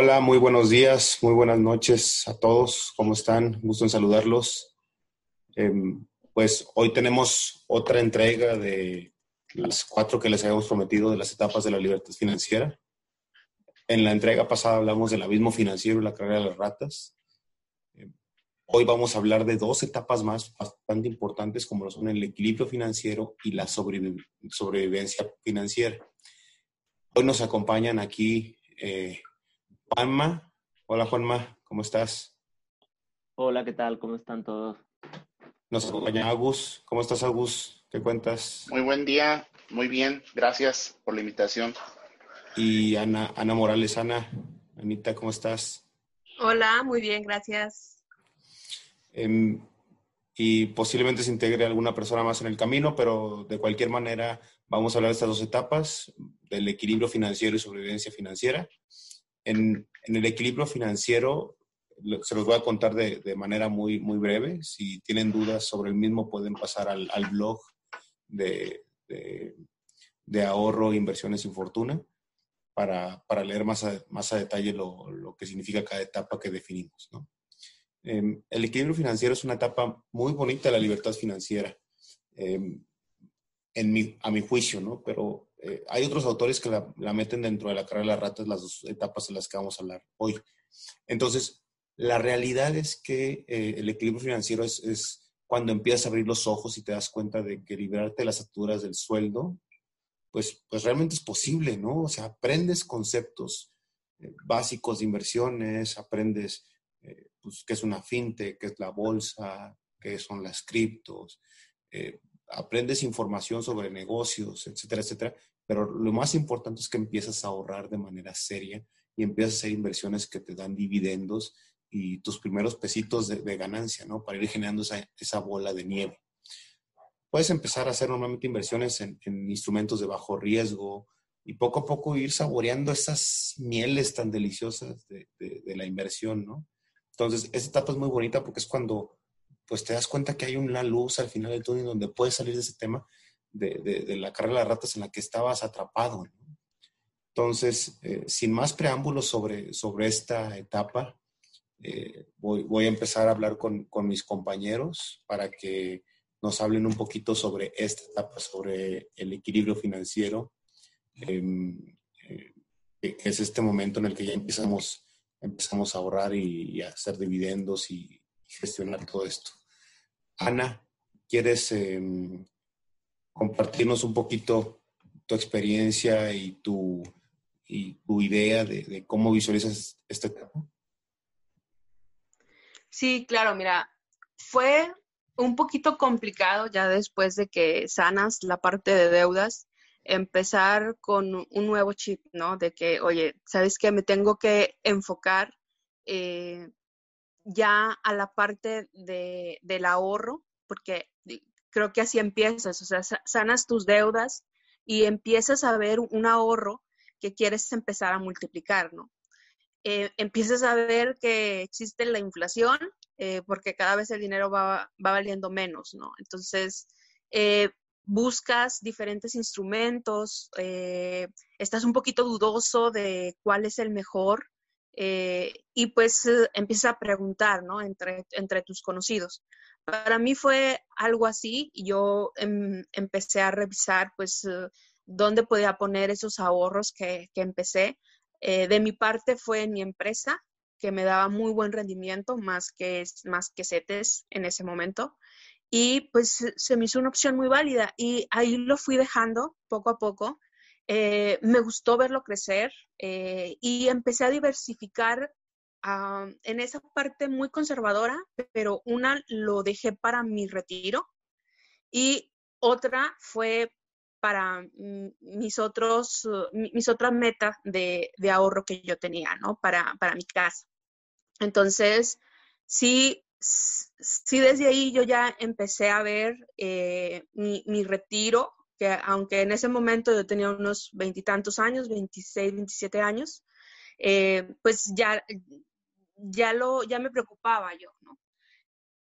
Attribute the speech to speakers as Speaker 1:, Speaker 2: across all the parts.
Speaker 1: Hola, muy buenos días, muy buenas noches a todos. ¿Cómo están? Gusto en saludarlos. Em, pues hoy tenemos otra entrega de las cuatro que les habíamos prometido de las etapas de la libertad financiera. En la entrega pasada hablamos del abismo financiero y la carrera de las ratas. Em, hoy vamos a hablar de dos etapas más bastante importantes como son el equilibrio financiero y la sobrevivencia financiera. Hoy nos acompañan aquí eh, Juanma. Hola Juanma, ¿cómo estás?
Speaker 2: Hola, ¿qué tal? ¿Cómo están todos?
Speaker 1: Nos acompaña Agus. ¿Cómo estás, Agus? ¿Qué cuentas?
Speaker 3: Muy buen día, muy bien. Gracias por la invitación.
Speaker 1: Y Ana, Ana Morales. Ana, Anita, ¿cómo estás?
Speaker 4: Hola, muy bien, gracias.
Speaker 1: Em, y posiblemente se integre alguna persona más en el camino, pero de cualquier manera vamos a hablar de estas dos etapas, del equilibrio financiero y sobrevivencia financiera. En, el equilibrio financiero, se los voy a contar de, manera muy, muy breve. Si tienen dudas sobre el mismo, pueden pasar al, blog de, de, ahorro e inversiones sin fortuna para, para leer más a, más a detalle lo, lo, que significa cada etapa que definimos. ¿no? Em, el equilibrio financiero es una etapa muy bonita de la libertad financiera, em, en mi, a mi juicio, ¿no? Pero eh, hay otros autores que la, meten dentro de la carrera de las ratas, las dos etapas en las que vamos a hablar hoy. Entonces, la realidad es que eh, el equilibrio financiero es, cuando empiezas a abrir los ojos y te das cuenta de que liberarte de las facturas del sueldo, pues, pues realmente es posible, ¿no? O sea, aprendes conceptos eh, básicos de inversiones, aprendes pues, qué es una fintech, qué es la bolsa, qué son las criptos, aprendes información sobre negocios, etcétera, etcétera, pero lo más importante es que empiezas a ahorrar de manera seria y empiezas a hacer inversiones que te dan dividendos y tus primeros pesitos de, ganancia, ¿no? Para ir generando esa, bola de nieve. Puedes empezar a hacer normalmente inversiones en, instrumentos de bajo riesgo y poco a poco ir saboreando esas mieles tan deliciosas de, de la inversión, ¿no? Entonces, esa etapa es muy bonita porque es cuando pues te das cuenta que hay una luz al final del túnel donde puedes salir de ese tema de, la carrera de ratas en la que estabas atrapado. Entonces, eh, sin más preámbulos sobre, sobre esta etapa, eh, voy, a empezar a hablar con, mis compañeros para que nos hablen un poquito sobre esta etapa, sobre el equilibrio financiero, em, eh, que es este momento en el que ya empezamos, empezamos a ahorrar y, a hacer dividendos y gestionar todo esto. Ana, ¿quieres em, compartirnos un poquito tu experiencia y tu, y tu idea de, cómo visualizas esta etapa?
Speaker 4: Sí, claro, mira, fue un poquito complicado ya después de que sanas la parte de deudas, empezar con un nuevo chip, ¿no? De que, oye, ¿sabes qué? Me tengo que enfocar eh, ya a la parte de, del ahorro, porque creo que así empiezas, o sea, sanas tus deudas y empiezas a ver un ahorro que quieres empezar a multiplicar, ¿no? Eh, empiezas a ver que existe la inflación eh, porque cada vez el dinero va, valiendo menos, ¿no? Entonces, eh, buscas diferentes instrumentos, estás un poquito dudoso de cuál es el mejor eh, y pues eh, empieza a preguntar, ¿no? Entre, entre tus conocidos. Para mí fue algo así yo em, empecé a revisar, pues, eh, dónde podía poner esos ahorros que, que empecé. de mi parte fue en mi empresa, que me daba muy buen rendimiento, más que, más que CETES en ese momento. Y pues se me hizo una opción muy válida y ahí lo fui dejando poco a poco eh, me gustó verlo crecer eh, y empecé a diversificar ah, en esa parte muy conservadora, pero una lo dejé para mi retiro y otra fue para mis otros, mis otras metas de, ahorro que yo tenía, ¿no? Para, para mi casa. Entonces, sí, sí desde ahí yo ya empecé a ver eh, mi, mi, retiro que aunque en ese momento yo tenía unos veintitantos años, 26, 27 años, eh, pues ya, ya, lo, ya me preocupaba yo, ¿no?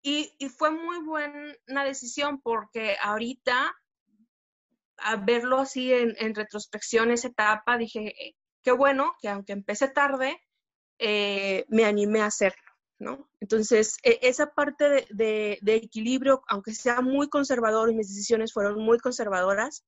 Speaker 4: Y, y, fue muy buena decisión porque ahorita, a verlo así en, en retrospección, esa etapa, dije, qué bueno que aunque empecé tarde, eh, me animé a hacerlo, ¿no? Entonces, e, esa parte de, equilibrio, aunque sea muy conservador y mis decisiones fueron muy conservadoras,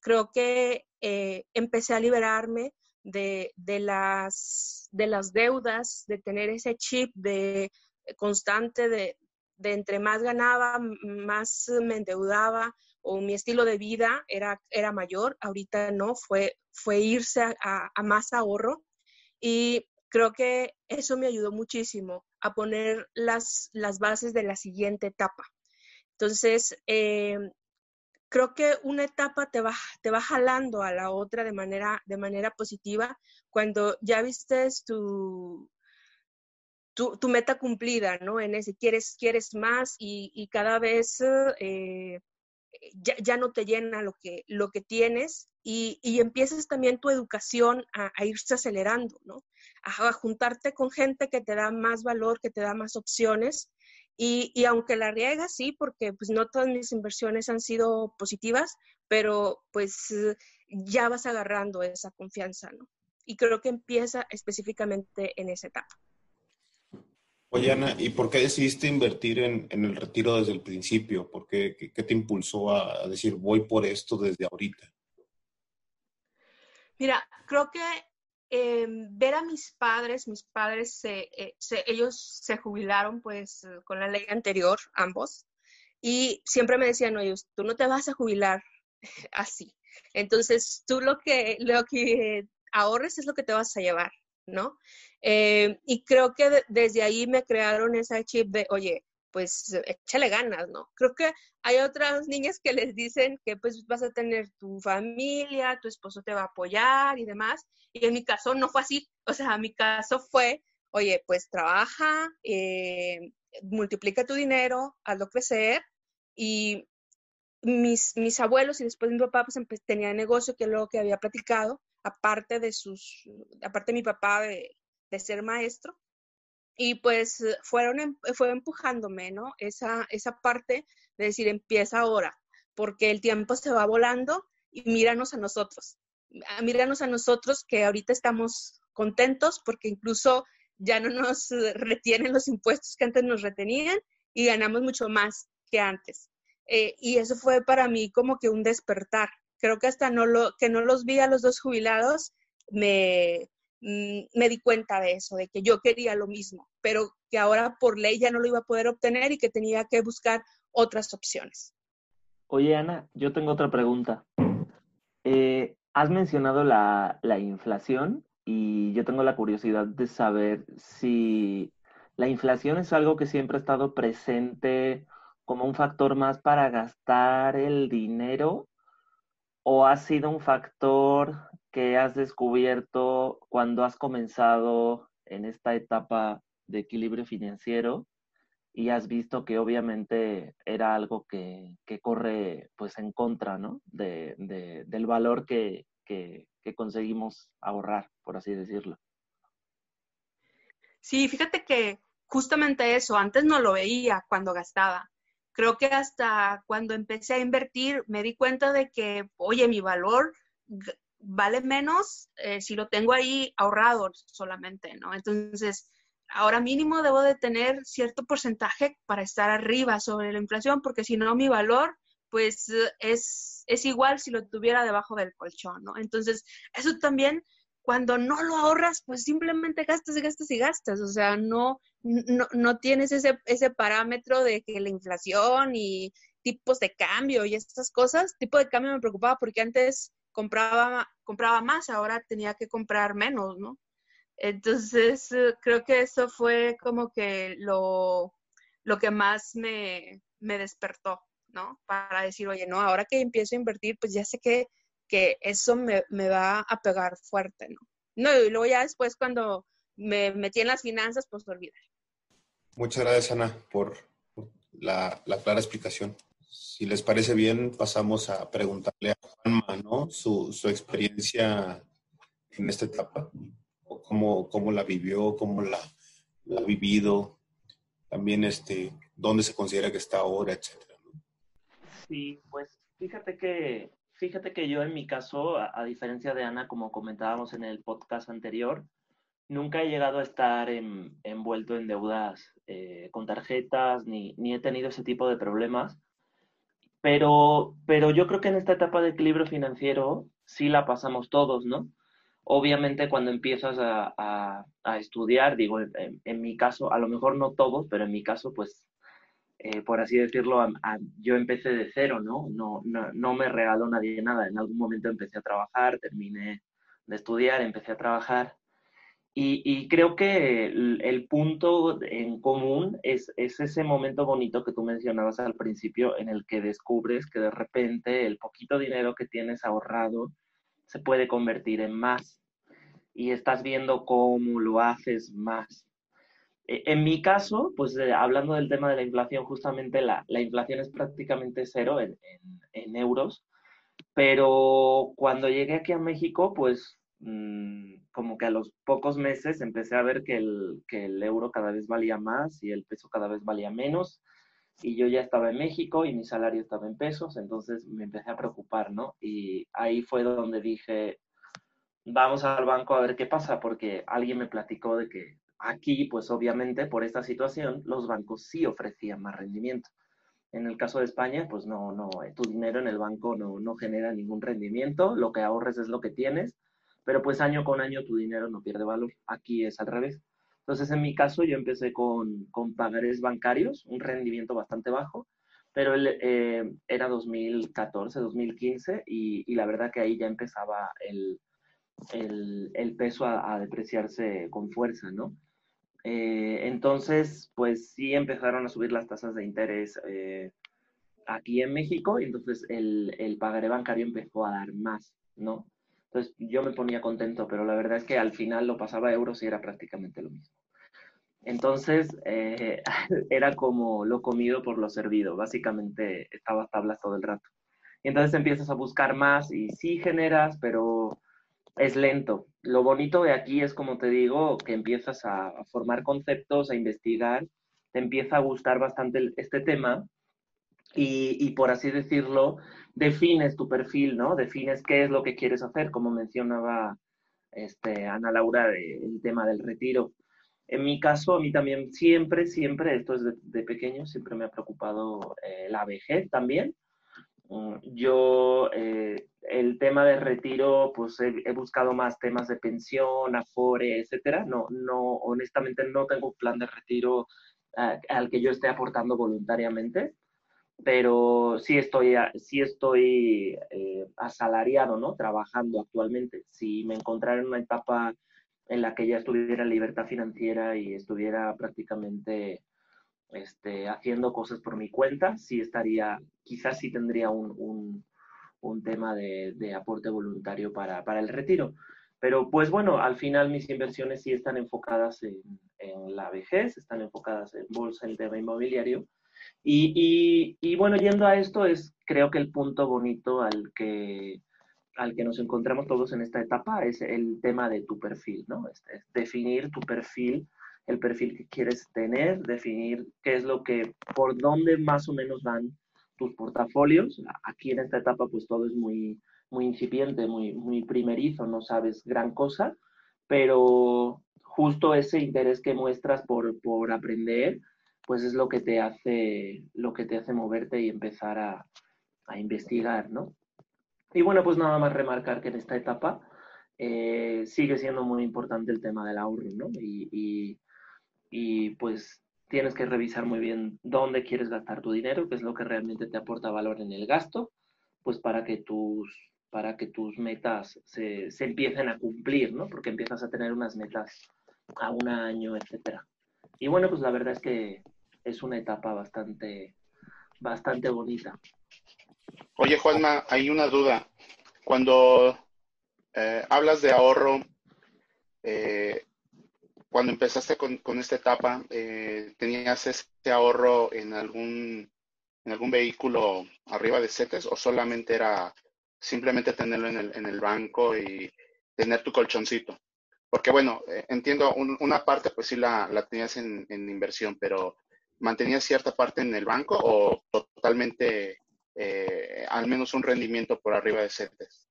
Speaker 4: creo que eh, empecé a liberarme de, las, de las deudas, de tener ese chip de constante de, entre más ganaba, más me endeudaba o mi estilo de vida era, era mayor. Ahorita no, fue, fue irse a, a más ahorro. Y creo que eso me ayudó muchísimo a poner las, las bases de la siguiente etapa. Entonces, eh, creo que una etapa te va, te va jalando a la otra de manera, de manera positiva cuando ya viste tu, tu, meta cumplida, ¿no? En ese quieres, quieres más y, cada vez eh, ya, no te llena lo que, lo que tienes y, empiezas también tu educación a, irse acelerando, ¿no? A, juntarte con gente que te da más valor, que te da más opciones. Y, aunque la riegas, sí, porque pues no todas mis inversiones han sido positivas, pero pues ya vas agarrando esa confianza, ¿no? Y creo que empieza específicamente en esa etapa.
Speaker 1: Oye, Ana, ¿y por qué decidiste invertir en, el retiro desde el principio? ¿Por qué, qué, te impulsó a, decir voy por esto desde ahorita?
Speaker 4: Mira, creo que em, ver a mis padres, mis padres, eh, ellos se jubilaron pues con la ley anterior, ambos, y siempre me decían, oye, tú no te vas a jubilar así. Entonces, tú lo que, lo que ahorres es lo que te vas a llevar, ¿no? Eh, y creo que desde ahí me crearon esa chip de, oye, pues échale ganas, ¿no? Creo que hay otras niñas que les dicen que pues vas a tener tu familia, tu esposo te va a apoyar y demás. Y en mi caso no fue así. O sea, mi caso fue, oye, pues trabaja, eh, multiplica tu dinero, hazlo crecer. Y mis, mis abuelos y después mi papá pues tenía negocio, que es lo que había platicado, aparte de sus, aparte de mi papá de, ser maestro. Y pues fueron, em, fue empujándome, ¿no? Esa, esa parte de decir, empieza ahora, porque el tiempo se va volando y míranos a nosotros. Míranos a nosotros que ahorita estamos contentos porque incluso ya no nos retienen los impuestos que antes nos retenían y ganamos mucho más que antes. Eh, y eso fue para mí como que un despertar. Creo que hasta no lo, que no los vi a los dos jubilados me, Mm, me di cuenta de eso, de que yo quería lo mismo, pero que ahora por ley ya no lo iba a poder obtener y que tenía que buscar otras opciones.
Speaker 2: Oye, Ana, yo tengo otra pregunta. Eh, has mencionado la, la inflación y yo tengo la curiosidad de saber si la inflación es algo que siempre ha estado presente como un factor más para gastar el dinero o ha sido un factor que has descubierto cuando has comenzado en esta etapa de equilibrio financiero y has visto que obviamente era algo que, corre pues en contra, ¿no? De, del valor que, que, conseguimos ahorrar, por así decirlo.
Speaker 4: Sí, fíjate que justamente eso, antes no lo veía cuando gastaba. Creo que hasta cuando empecé a invertir me di cuenta de que, oye, mi valor vale menos eh, si lo tengo ahí ahorrado solamente, ¿no? Entonces, ahora mínimo debo de tener cierto porcentaje para estar arriba sobre la inflación, porque si no, mi valor, pues es, es igual si lo tuviera debajo del colchón, ¿no? Entonces, eso también, cuando no lo ahorras, pues simplemente gastas y gastas y gastas, o sea, no, no, no tienes ese, ese parámetro de que la inflación y tipos de cambio y estas cosas, tipo de cambio me preocupaba porque antes compraba, compraba más, ahora tenía que comprar menos, ¿no? Entonces, eh, creo que eso fue como que lo, lo que más me, me, despertó, ¿no? Para decir, oye, no, ahora que empiezo a invertir, pues ya sé que, que eso me, me va a pegar fuerte, ¿no? No, y luego ya después cuando me metí en las finanzas, pues olvidar.
Speaker 1: Muchas gracias, Ana, por la, la clara explicación si les parece bien, pasamos a preguntarle a Juanma, ¿no? Su, experiencia en esta etapa, cómo, cómo la vivió, cómo la, ha vivido, también este, dónde se considera que está ahora, etcétera.
Speaker 2: Sí, pues fíjate que, fíjate que yo en mi caso, a, diferencia de Ana, como comentábamos en el podcast anterior, nunca he llegado a estar envuelto en deudas eh, con tarjetas, ni, ni, he tenido ese tipo de problemas. Pero, pero yo creo que en esta etapa de equilibrio financiero sí la pasamos todos, ¿no? Obviamente cuando empiezas a, estudiar, digo, en, mi caso, a lo mejor no todos, pero en mi caso, pues, eh, por así decirlo, yo empecé de cero, ¿no? No, ¿no? no me regaló nadie nada. En algún momento empecé a trabajar, terminé de estudiar, empecé a trabajar y, creo que el, punto en común es, ese momento bonito que tú mencionabas al principio en el que descubres que de repente el poquito dinero que tienes ahorrado se puede convertir en más y estás viendo cómo lo haces más. E, en mi caso, pues eh, hablando del tema de la inflación, justamente la, inflación es prácticamente cero en, en euros, pero cuando llegué aquí a México, pues Mm, como que a los pocos meses empecé a ver que el, que el euro cada vez valía más y el peso cada vez valía menos. Y yo ya estaba en México y mi salario estaba en pesos, entonces me empecé a preocupar, ¿no? Y ahí fue donde dije, vamos al banco a ver qué pasa, porque alguien me platicó de que aquí, pues obviamente por esta situación, los bancos sí ofrecían más rendimiento. En el caso de España, pues no, no, tu dinero en el banco no, no genera ningún rendimiento, lo que ahorres es lo que tienes pero pues año con año tu dinero no pierde valor. Aquí es al revés. Entonces, en mi caso, yo empecé con, con pagares bancarios, un rendimiento bastante bajo, pero él, eh, era 2014, 2015, y, y, la verdad que ahí ya empezaba el, el, el peso a, depreciarse con fuerza, ¿no? Eh, entonces, pues sí empezaron a subir las tasas de interés eh, aquí en México, y entonces el, el pagaré bancario empezó a dar más, ¿no? Entonces yo me ponía contento, pero la verdad es que al final lo pasaba a euros y era prácticamente lo mismo. Entonces eh, era como lo comido por lo servido, básicamente estaba tablas todo el rato. Y entonces empiezas a buscar más y sí generas, pero es lento. Lo bonito de aquí es, como te digo, que empiezas a, formar conceptos, a investigar, te empieza a gustar bastante este tema y, y, por así decirlo, defines tu perfil, ¿no? Defines qué es lo que quieres hacer, como mencionaba este, Ana Laura, el tema del retiro. En mi caso, a mí también siempre, siempre, esto es de, pequeño, siempre me ha preocupado eh, la vejez también. Mm, yo, eh, el tema de retiro, pues he, buscado más temas de pensión, afore, etcétera. No, no, honestamente no tengo un plan de retiro eh, al que yo esté aportando voluntariamente pero sí estoy, sí estoy eh, asalariado, ¿no? Trabajando actualmente. Si me encontrara en una etapa en la que ya estuviera en libertad financiera y estuviera prácticamente este, haciendo cosas por mi cuenta, sí estaría, quizás sí tendría un, un, un tema de, de, aporte voluntario para, para, el retiro. Pero pues bueno, al final mis inversiones sí están enfocadas en, en la vejez, están enfocadas en bolsa, en tema inmobiliario, y, y, bueno, yendo a esto es creo que el punto bonito al que, al que nos encontramos todos en esta etapa es el tema de tu perfil, ¿no? Es, definir tu perfil, el perfil que quieres tener, definir qué es lo que, por dónde más o menos van tus portafolios. Aquí en esta etapa pues todo es muy, muy incipiente, muy, muy primerizo, no sabes gran cosa, pero justo ese interés que muestras por, por aprender pues es lo que te hace, lo que te hace moverte y empezar a, investigar, ¿no? Y bueno, pues nada más remarcar que en esta etapa eh, sigue siendo muy importante el tema del ahorro, ¿no? Pues tienes que revisar muy bien dónde quieres gastar tu dinero, qué es lo que realmente te aporta valor en el gasto, pues para que tus, para que tus metas se, se empiecen a cumplir, ¿no? Porque empiezas a tener unas metas a un año, etcétera. Y bueno, pues la verdad es que es una etapa bastante, bastante bonita.
Speaker 3: Oye, Juanma, hay una duda. Cuando eh, hablas de ahorro, eh, cuando empezaste con, esta etapa, eh, ¿tenías este ahorro en algún, en algún vehículo arriba de CETES o solamente era simplemente tenerlo en el, en el banco y tener tu colchoncito? Porque bueno, entiendo, una parte pues sí la, tenías en, en, inversión, pero mantenías cierta parte en el banco o totalmente eh, al menos un rendimiento por arriba de CETES?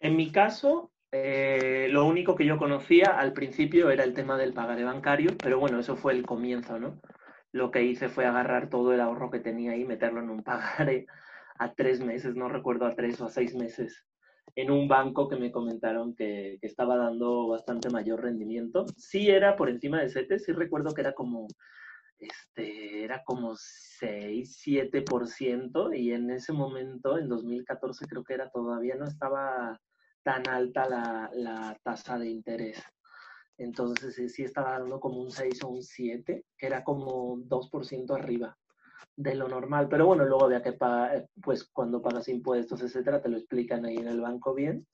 Speaker 2: En mi caso, eh, lo único que yo conocía al principio era el tema del pagaré bancario, pero bueno, eso fue el comienzo, ¿no? Lo que hice fue agarrar todo el ahorro que tenía ahí, meterlo en un pagaré a tres meses, no recuerdo a tres o a seis meses, en un banco que me comentaron que, que estaba dando bastante mayor rendimiento. Sí era por encima de CETES, sí recuerdo que era como este, era como 6, 7% y en ese momento, en 2014 creo que era todavía no estaba tan alta la, tasa de interés. Entonces sí, estaba dando como un 6 o un 7, que era como 2% arriba de lo normal. Pero bueno, luego había que pagar, pues cuando pagas impuestos, etcétera, te lo explican ahí en el banco bien.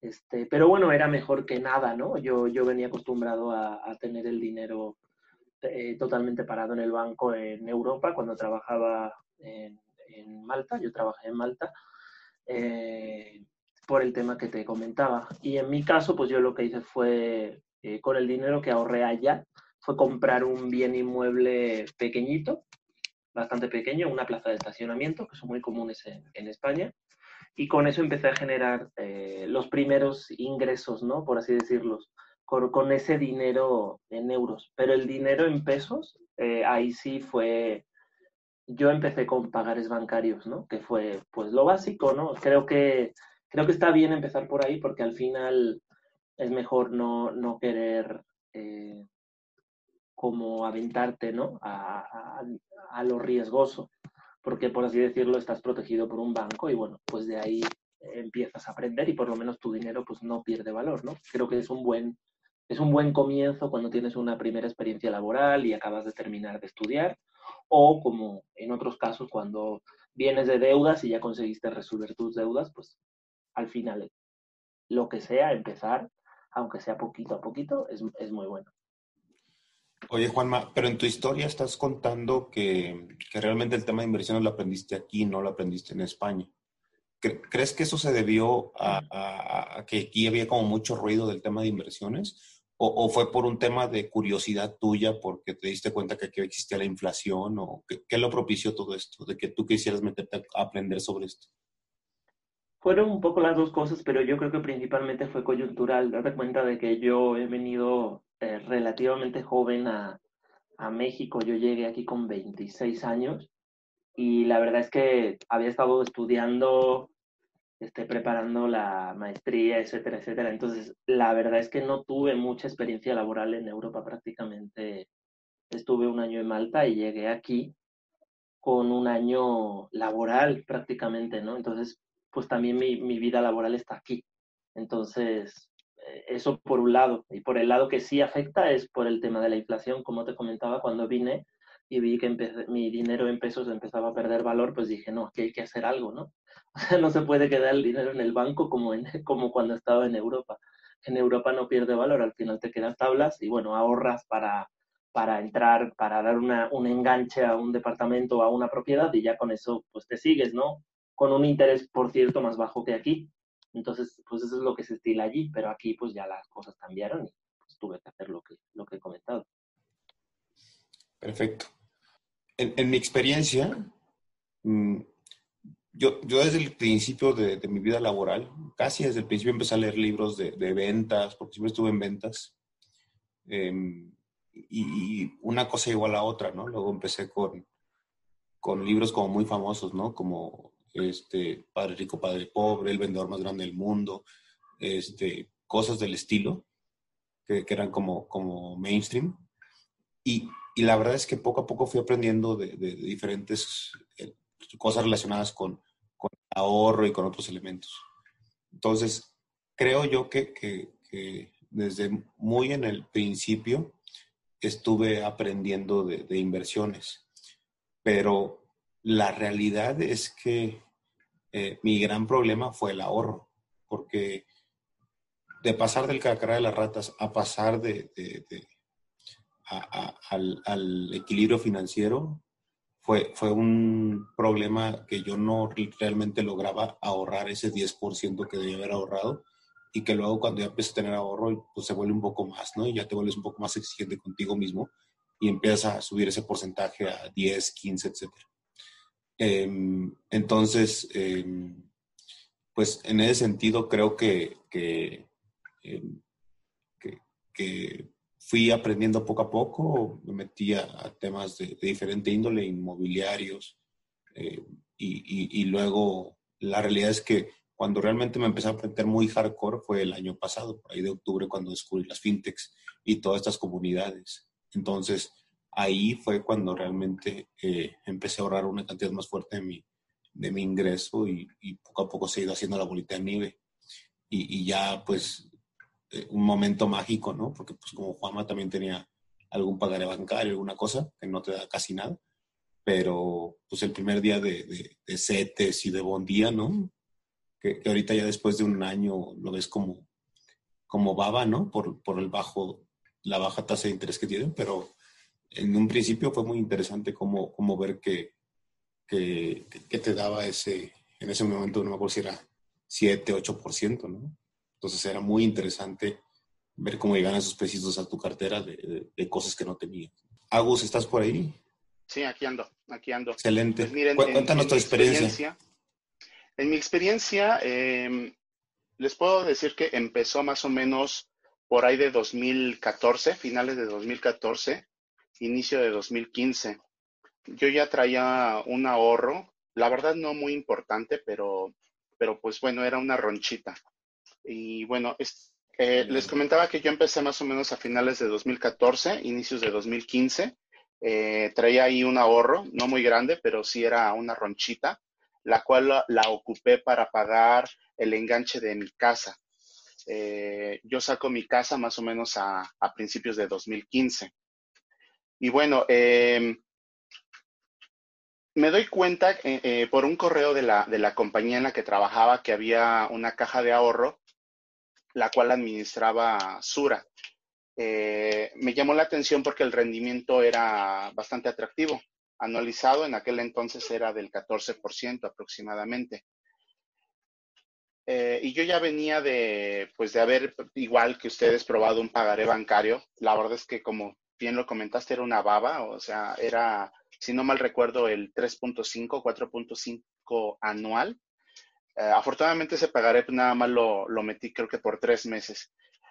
Speaker 2: Este, pero bueno, era mejor que nada, ¿no? Yo, yo venía acostumbrado a, a tener el dinero eh, totalmente parado en el banco en Europa cuando trabajaba en, Malta. Yo trabajé en Malta eh, por el tema que te comentaba. Y en mi caso, pues yo lo que hice fue, eh, con el dinero que ahorré allá, fue comprar un bien inmueble pequeñito, bastante pequeño, una plaza de estacionamiento, que son muy comunes en, en España. Y con eso empecé a generar los primeros ingresos, ¿no? Por así decirlos con, ese dinero en euros. Pero el dinero en pesos, eh, ahí sí fue, yo empecé con pagares bancarios, ¿no? Que fue pues lo básico, ¿no? Creo que, creo que está bien empezar por ahí porque al final es mejor no, no querer eh, como aventarte, ¿no? A, a, a, lo riesgoso, porque por así decirlo estás protegido por un banco y bueno, pues de ahí empiezas a aprender y por lo menos tu dinero pues no pierde valor, ¿no? Creo que es un buen es un buen comienzo cuando tienes una primera experiencia laboral y acabas de terminar de estudiar, o como en otros casos cuando vienes de deudas y ya conseguiste resolver tus deudas, pues al final lo que sea, empezar, aunque sea poquito a poquito, es, muy bueno.
Speaker 1: Oye, Juanma, pero en tu historia estás contando que, realmente el tema de inversiones lo aprendiste aquí, no lo aprendiste en España. ¿Crees que eso se debió a, a, que aquí había como mucho ruido del tema de inversiones? ¿O, fue por un tema de curiosidad tuya porque te diste cuenta que aquí existía la inflación? ¿O qué, lo propició todo esto? De que tú quisieras meterte a aprender sobre esto.
Speaker 2: Fueron un poco las dos cosas, pero yo creo que principalmente fue coyuntural. Date cuenta de que yo he venido eh, relativamente joven a, a México. Yo llegué aquí con 26 años y la verdad es que había estado estudiando esté preparando la maestría, etcétera, etcétera. Entonces, la verdad es que no tuve mucha experiencia laboral en Europa prácticamente. Estuve un año en Malta y llegué aquí con un año laboral prácticamente, ¿no? Entonces, pues también mi, mi vida laboral está aquí. Entonces, eh, eso por un lado. Y por el lado que sí afecta es por el tema de la inflación, como te comentaba, cuando vine y vi que mi dinero en pesos empezaba a perder valor, pues dije, no, aquí hay que hacer algo, ¿no? no se puede quedar el dinero en el banco como, en, como cuando estaba en Europa. En Europa no pierde valor, al final te quedan tablas y bueno, ahorras para, para entrar, para dar una, un enganche a un departamento o a una propiedad y ya con eso pues te sigues, ¿no? Con un interés, por cierto, más bajo que aquí. Entonces, pues eso es lo que se estila allí, pero aquí pues ya las cosas cambiaron y pues tuve que hacer lo que, lo que he comentado.
Speaker 1: Perfecto. En, en mi experiencia, mm, yo, yo desde el principio de, de, mi vida laboral, casi desde el principio empecé a leer libros de, ventas, porque siempre estuve en ventas. Em, y, una cosa igual a otra, ¿no? Luego empecé con, con libros como muy famosos, ¿no? Como este, Padre Rico, Padre Pobre, El Vendedor Más Grande del Mundo, este, cosas del estilo, que, que eran como, como mainstream. Y, y, la verdad es que poco a poco fui aprendiendo de, de diferentes eh, cosas relacionadas con, con, ahorro y con otros elementos. Entonces, creo yo que, que, que desde muy en el principio estuve aprendiendo de, de, inversiones, pero la realidad es que eh, mi gran problema fue el ahorro, porque de pasar del cacara de las ratas a pasar de, al, equilibrio financiero fue, un problema que yo no realmente lograba ahorrar ese 10% que debía haber ahorrado y que luego cuando ya empiezas a tener ahorro, pues se vuelve un poco más, ¿no? Y ya te vuelves un poco más exigente contigo mismo y empiezas a subir ese porcentaje a 10, 15, etc. Eh, entonces, eh, pues en ese sentido creo que, que, que, fui aprendiendo poco a poco, me metí a, temas de, diferente índole, inmobiliarios, eh, y, y, luego la realidad es que cuando realmente me empecé a aprender muy hardcore fue el año pasado, por ahí de octubre, cuando descubrí las fintechs y todas estas comunidades. Entonces, ahí fue cuando realmente eh, empecé a ahorrar una cantidad más fuerte de mi, de mi ingreso y, poco a poco se ha ido haciendo la bolita de nieve. Y, y ya, pues, eh, un momento mágico, ¿no? Porque, pues, como Juanma también tenía algún pagaré bancario, alguna cosa, que no te da casi nada. Pero, pues, el primer día de, de, de CETES y de Bondía, ¿no? Que, que, ahorita ya después de un año lo ves como, como baba, ¿no? Por, por el bajo, la baja tasa de interés que tienen, pero en un principio fue muy interesante como, como ver que, que, que, te daba ese, en ese momento no me acuerdo si era 7, 8%, ¿no? Entonces era muy interesante ver cómo llegan esos pesitos a tu cartera de, de, cosas que no tenías. Agus, ¿estás por ahí?
Speaker 3: Sí, aquí ando, aquí ando.
Speaker 1: Excelente. Pues miren, Cuéntanos tu experiencia.
Speaker 3: En mi experiencia, eh, les puedo decir que empezó más o menos por ahí de 2014, finales de 2014 inicio de 2015. Yo ya traía un ahorro, la verdad no muy importante, pero, pero pues bueno, era una ronchita. Y bueno, eh, les comentaba que yo empecé más o menos a finales de 2014, inicios de 2015. Eh, traía ahí un ahorro, no muy grande, pero sí era una ronchita, la cual la, ocupé para pagar el enganche de mi casa. Eh, yo saco mi casa más o menos a principios de 2015. Y bueno, em, me doy cuenta eh, eh, por un correo de la, de la compañía en la que trabajaba que había una caja de ahorro, la cual administraba Sura. Eh, me llamó la atención porque el rendimiento era bastante atractivo. Anualizado en aquel entonces era del 14% aproximadamente. y yo ya venía de, pues de haber, igual que ustedes, probado un pagaré bancario. La verdad es que como bien lo comentaste, era una baba, o sea, era, si no mal recuerdo, el 3.5, 4.5 anual. Eh, afortunadamente ese pagaré nada más lo, lo, metí creo que por tres meses.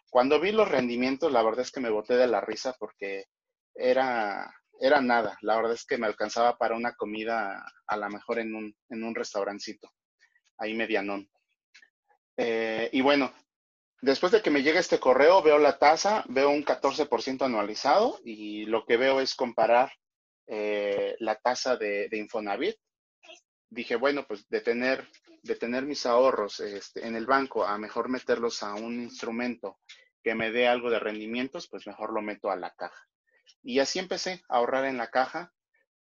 Speaker 3: Cuando vi los rendimientos, la verdad es que me boté de la risa porque era, era nada. La verdad es que me alcanzaba para una comida a lo mejor en un, en un restaurancito, ahí medianón. Eh, y bueno, Después de que me llega este correo, veo la tasa, veo un 14% anualizado y lo que veo es comparar eh, la tasa de, Infonavit. Dije, bueno, pues de tener, de tener mis ahorros este, en el banco a mejor meterlos a un instrumento que me dé algo de rendimientos, pues mejor lo meto a la caja. Y así empecé a ahorrar en la caja.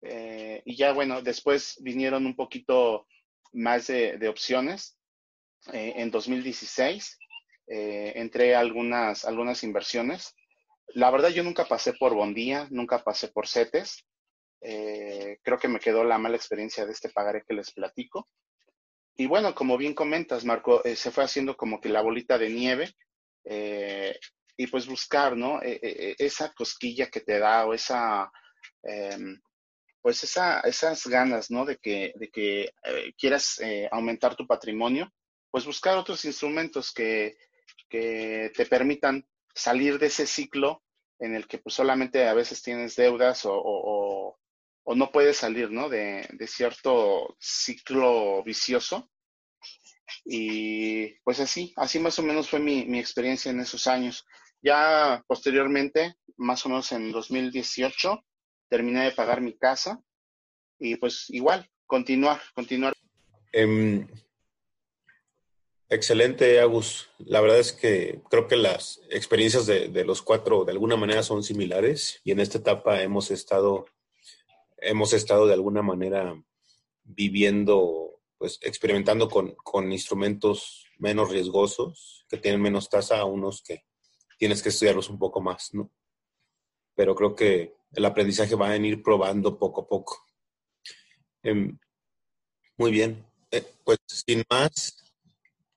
Speaker 3: Eh, y ya, bueno, después vinieron un poquito más de, opciones. Eh, en 2016 eh, entré algunas, algunas inversiones. La verdad, yo nunca pasé por Bondía, nunca pasé por CETES. Eh, creo que me quedó la mala experiencia de este pagaré que les platico. Y bueno, como bien comentas, Marco, eh, se fue haciendo como que la bolita de nieve y pues buscar, ¿no? esa cosquilla que te da o esa, em, pues esa, esas ganas, ¿no? De que, de que quieras aumentar tu patrimonio, pues buscar otros instrumentos que, que te permitan salir de ese ciclo en el que pues solamente a veces tienes deudas o, no puedes salir, ¿no? De, cierto ciclo vicioso. Y pues así, así más o menos fue mi, mi, experiencia en esos años. Ya posteriormente, más o menos en 2018, terminé de pagar mi casa y pues igual, continuar, continuar.
Speaker 1: Em, Excelente, Agus. La verdad es que creo que las experiencias de, los cuatro de alguna manera son similares y en esta etapa hemos estado, hemos estado de alguna manera viviendo, pues experimentando con, instrumentos menos riesgosos, que tienen menos tasa a unos que tienes que estudiarlos un poco más, ¿no? Pero creo que el aprendizaje va a ir probando poco a poco. Em, muy bien. Eh, pues sin más,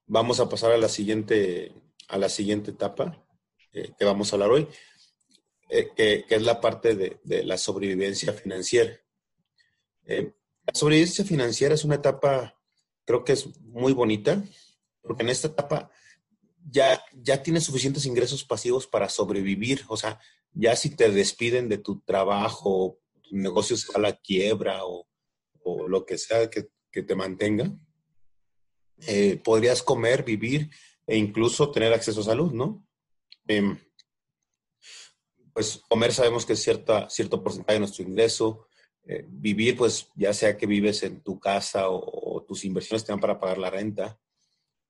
Speaker 1: vamos a pasar a la siguiente, a la siguiente etapa eh, que vamos a hablar hoy, eh, que, es la parte de, la sobrevivencia financiera. Eh, la sobrevivencia financiera es una etapa, creo que es muy bonita, porque en esta etapa ya, ya tienes suficientes ingresos pasivos para sobrevivir. O sea, ya si te despiden de tu trabajo, tu negocio a la quiebra o, lo que sea que, te mantenga, eh, podrías comer, vivir e incluso tener acceso a salud, ¿no? Em, pues comer sabemos que es cierta, cierto porcentaje de nuestro ingreso. Eh, vivir, pues ya sea que vives en tu casa o, tus inversiones te dan para pagar la renta.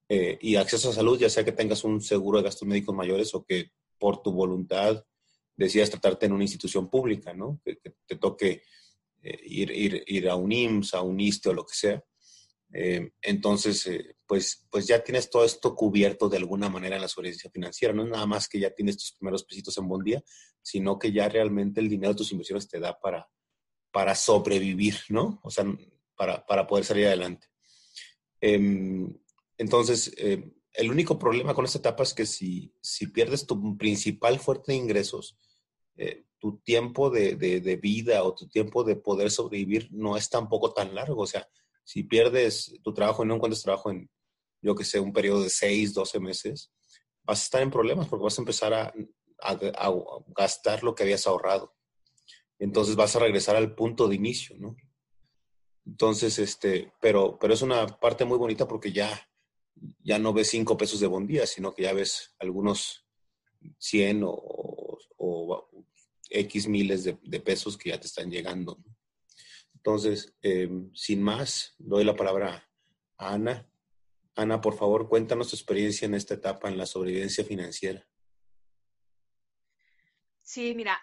Speaker 1: Eh, y acceso a salud, ya sea que tengas un seguro de gastos médicos mayores o que por tu voluntad decidas tratarte en una institución pública, ¿no? Que, te toque ir, ir, ir, a un IMSS, a un ISTE o lo que sea. Eh, entonces, pues, pues ya tienes todo esto cubierto de alguna manera en la sobrevivencia financiera. No es nada más que ya tienes tus primeros pesitos en buen día, sino que ya realmente el dinero de tus inversiones te da para, para sobrevivir, ¿no? O sea, para, para poder salir adelante. Em, entonces, eh, el único problema con esta etapa es que si, si pierdes tu principal fuerte de ingresos, eh, tu tiempo de, de, vida o tu tiempo de poder sobrevivir no es tampoco tan largo. O sea, si pierdes tu trabajo y no encuentras trabajo en, yo que sé, un periodo de 6, 12 meses, vas a estar en problemas porque vas a empezar a, gastar lo que habías ahorrado. Entonces vas a regresar al punto de inicio, ¿no? Entonces, este, pero, pero es una parte muy bonita porque ya, ya no ves cinco pesos de buen día, sino que ya ves algunos 100 o, X miles de, pesos que ya te están llegando. Entonces, em, sin más, doy la palabra a Ana. Ana, por favor, cuéntanos tu experiencia en esta etapa en la sobrevivencia financiera.
Speaker 4: Sí, mira,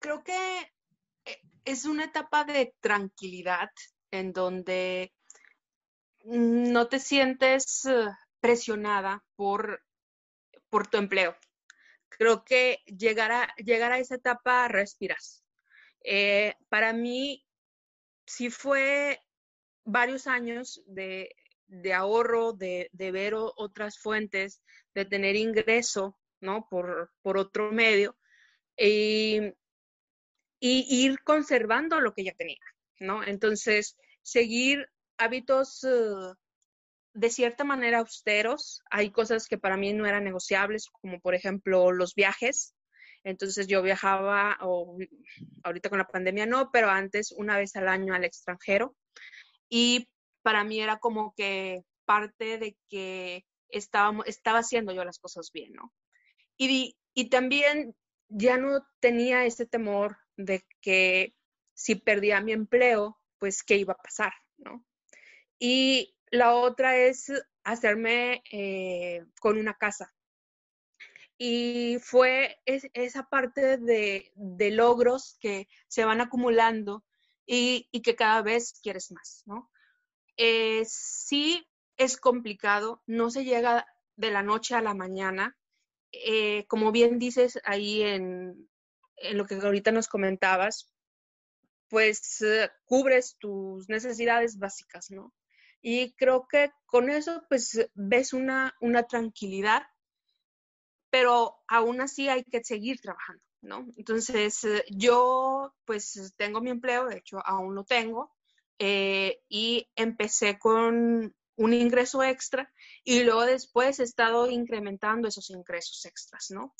Speaker 4: creo que eh, es una etapa de tranquilidad en donde no te sientes eh, presionada por, por tu empleo. Creo que llegar a, llegar a esa etapa respiras. Eh, para mí, sí fue varios años de, ahorro, de, ver otras fuentes, de tener ingreso, ¿no? Por, otro medio. Y, y, ir conservando lo que ya tenía, ¿no? Entonces, seguir hábitos eh, de cierta manera austeros. Hay cosas que para mí no eran negociables, como por ejemplo los viajes. Entonces yo viajaba, o ahorita con la pandemia no, pero antes una vez al año al extranjero. Y para mí era como que parte de que estaba, estaba haciendo yo las cosas bien, ¿no? Y, y también ya no tenía ese temor de que si perdía mi empleo, pues qué iba a pasar, ¿no? Y la otra es hacerme eh, con una casa. Y fue esa parte de, logros que se van acumulando y, que cada vez quieres más, ¿no? Eh, sí es complicado, no se llega de la noche a la mañana. Eh, como bien dices ahí en, lo que ahorita nos comentabas, pues cubres tus necesidades básicas, ¿no? Y creo que con eso pues ves una tranquilidad, pero aún así hay que seguir trabajando, ¿no? Entonces eh, yo pues tengo mi empleo, de hecho aún lo tengo, eh, y empecé con un ingreso extra y luego después he estado incrementando esos ingresos extras, ¿no?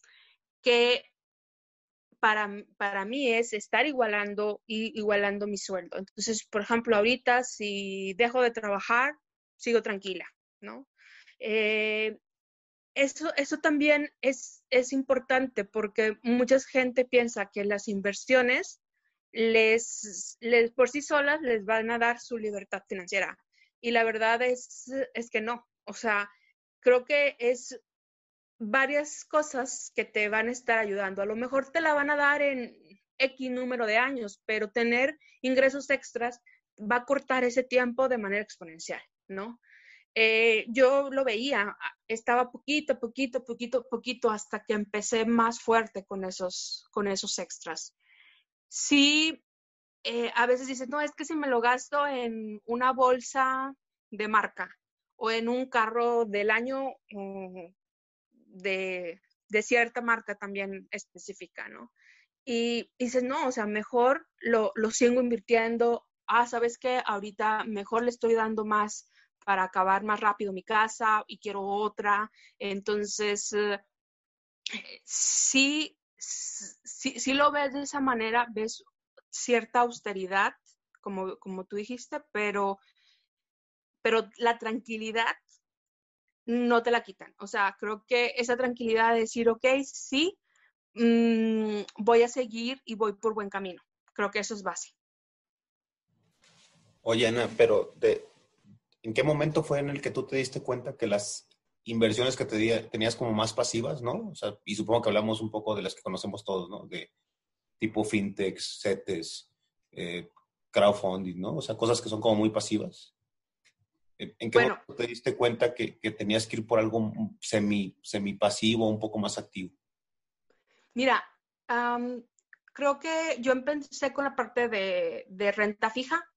Speaker 4: Que para, para mí es estar igualando y igualando mi sueldo. Entonces, por ejemplo, ahorita si dejo de trabajar, sigo tranquila, ¿no? Eh, eso, eso también es, es importante porque mucha gente piensa que las inversiones les, les, por sí solas les van a dar su libertad financiera. Y la verdad es, es que no. O sea, creo que es varias cosas que te van a estar ayudando. A lo mejor te la van a dar en X número de años, pero tener ingresos extras va a cortar ese tiempo de manera exponencial, ¿no? Eh, yo lo veía, estaba poquito, poquito, poquito, poquito hasta que empecé más fuerte con esos, con esos extras. Sí, eh, a veces dices, no, es que si me lo gasto en una bolsa de marca o en un carro del año, mm, de, cierta marca también específica, ¿no? Y, dices, no, o sea, mejor lo, lo sigo invirtiendo. Ah, ¿sabes qué? Ahorita mejor le estoy dando más para acabar más rápido mi casa y quiero otra. Entonces, eh, sí, sí, sí lo ves de esa manera, ves cierta austeridad, como, como tú dijiste, pero, pero la tranquilidad no te la quitan. O sea, creo que esa tranquilidad de decir, ok, sí, mm, voy a seguir y voy por buen camino. Creo que eso es base.
Speaker 1: Oye, Ana, pero de, ¿en qué momento fue en el que tú te diste cuenta que las inversiones que te tenías como más pasivas, ¿no? O sea, y supongo que hablamos un poco de las que conocemos todos, ¿no? De tipo fintech, CETES, eh, crowdfunding, ¿no? O sea, cosas que son como muy pasivas. ¿En qué momento te diste cuenta que, tenías que ir por algo semi, semi pasivo, un poco más activo?
Speaker 4: Mira, creo que yo empecé con la parte de, de renta fija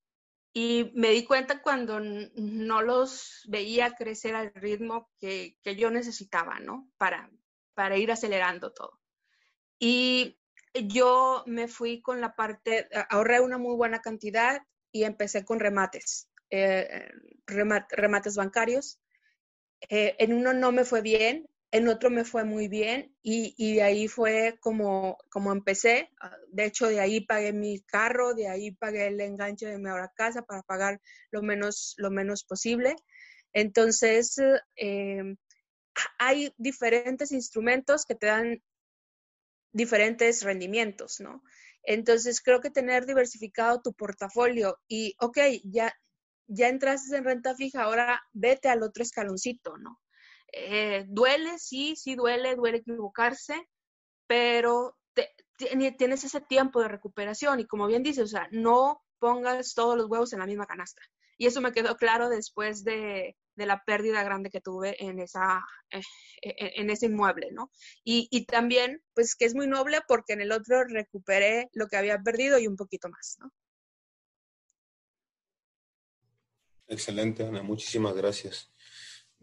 Speaker 4: y me di cuenta cuando no los veía crecer al ritmo que, yo necesitaba, ¿no? Para, para ir acelerando todo. Y yo me fui con la parte, ahorré una muy buena cantidad y empecé con remates, eh, remates bancarios. Eh, en uno no me fue bien, en otro me fue muy bien y, y, de ahí fue como, como empecé. Ah, de hecho, de ahí pagué mi carro, de ahí pagué el enganche de mi ahora casa para pagar lo menos, lo menos posible. Entonces, em, hay diferentes instrumentos que te dan diferentes rendimientos, ¿no? Entonces, creo que tener diversificado tu portafolio y, ok, ya, ya entraste en renta fija, ahora vete al otro escaloncito, ¿no? Eh, duele, sí, sí duele, duele equivocarse, pero tienes ese tiempo de recuperación y como bien dices, o sea, no pongas todos los huevos en la misma canasta. Y eso me quedó claro después de, la pérdida grande que tuve eh, en ese inmueble, ¿no? Y, y, también, pues que es muy noble porque en el otro recuperé lo que había perdido y un poquito más, ¿no?
Speaker 1: Excelente, Ana, muchísimas gracias.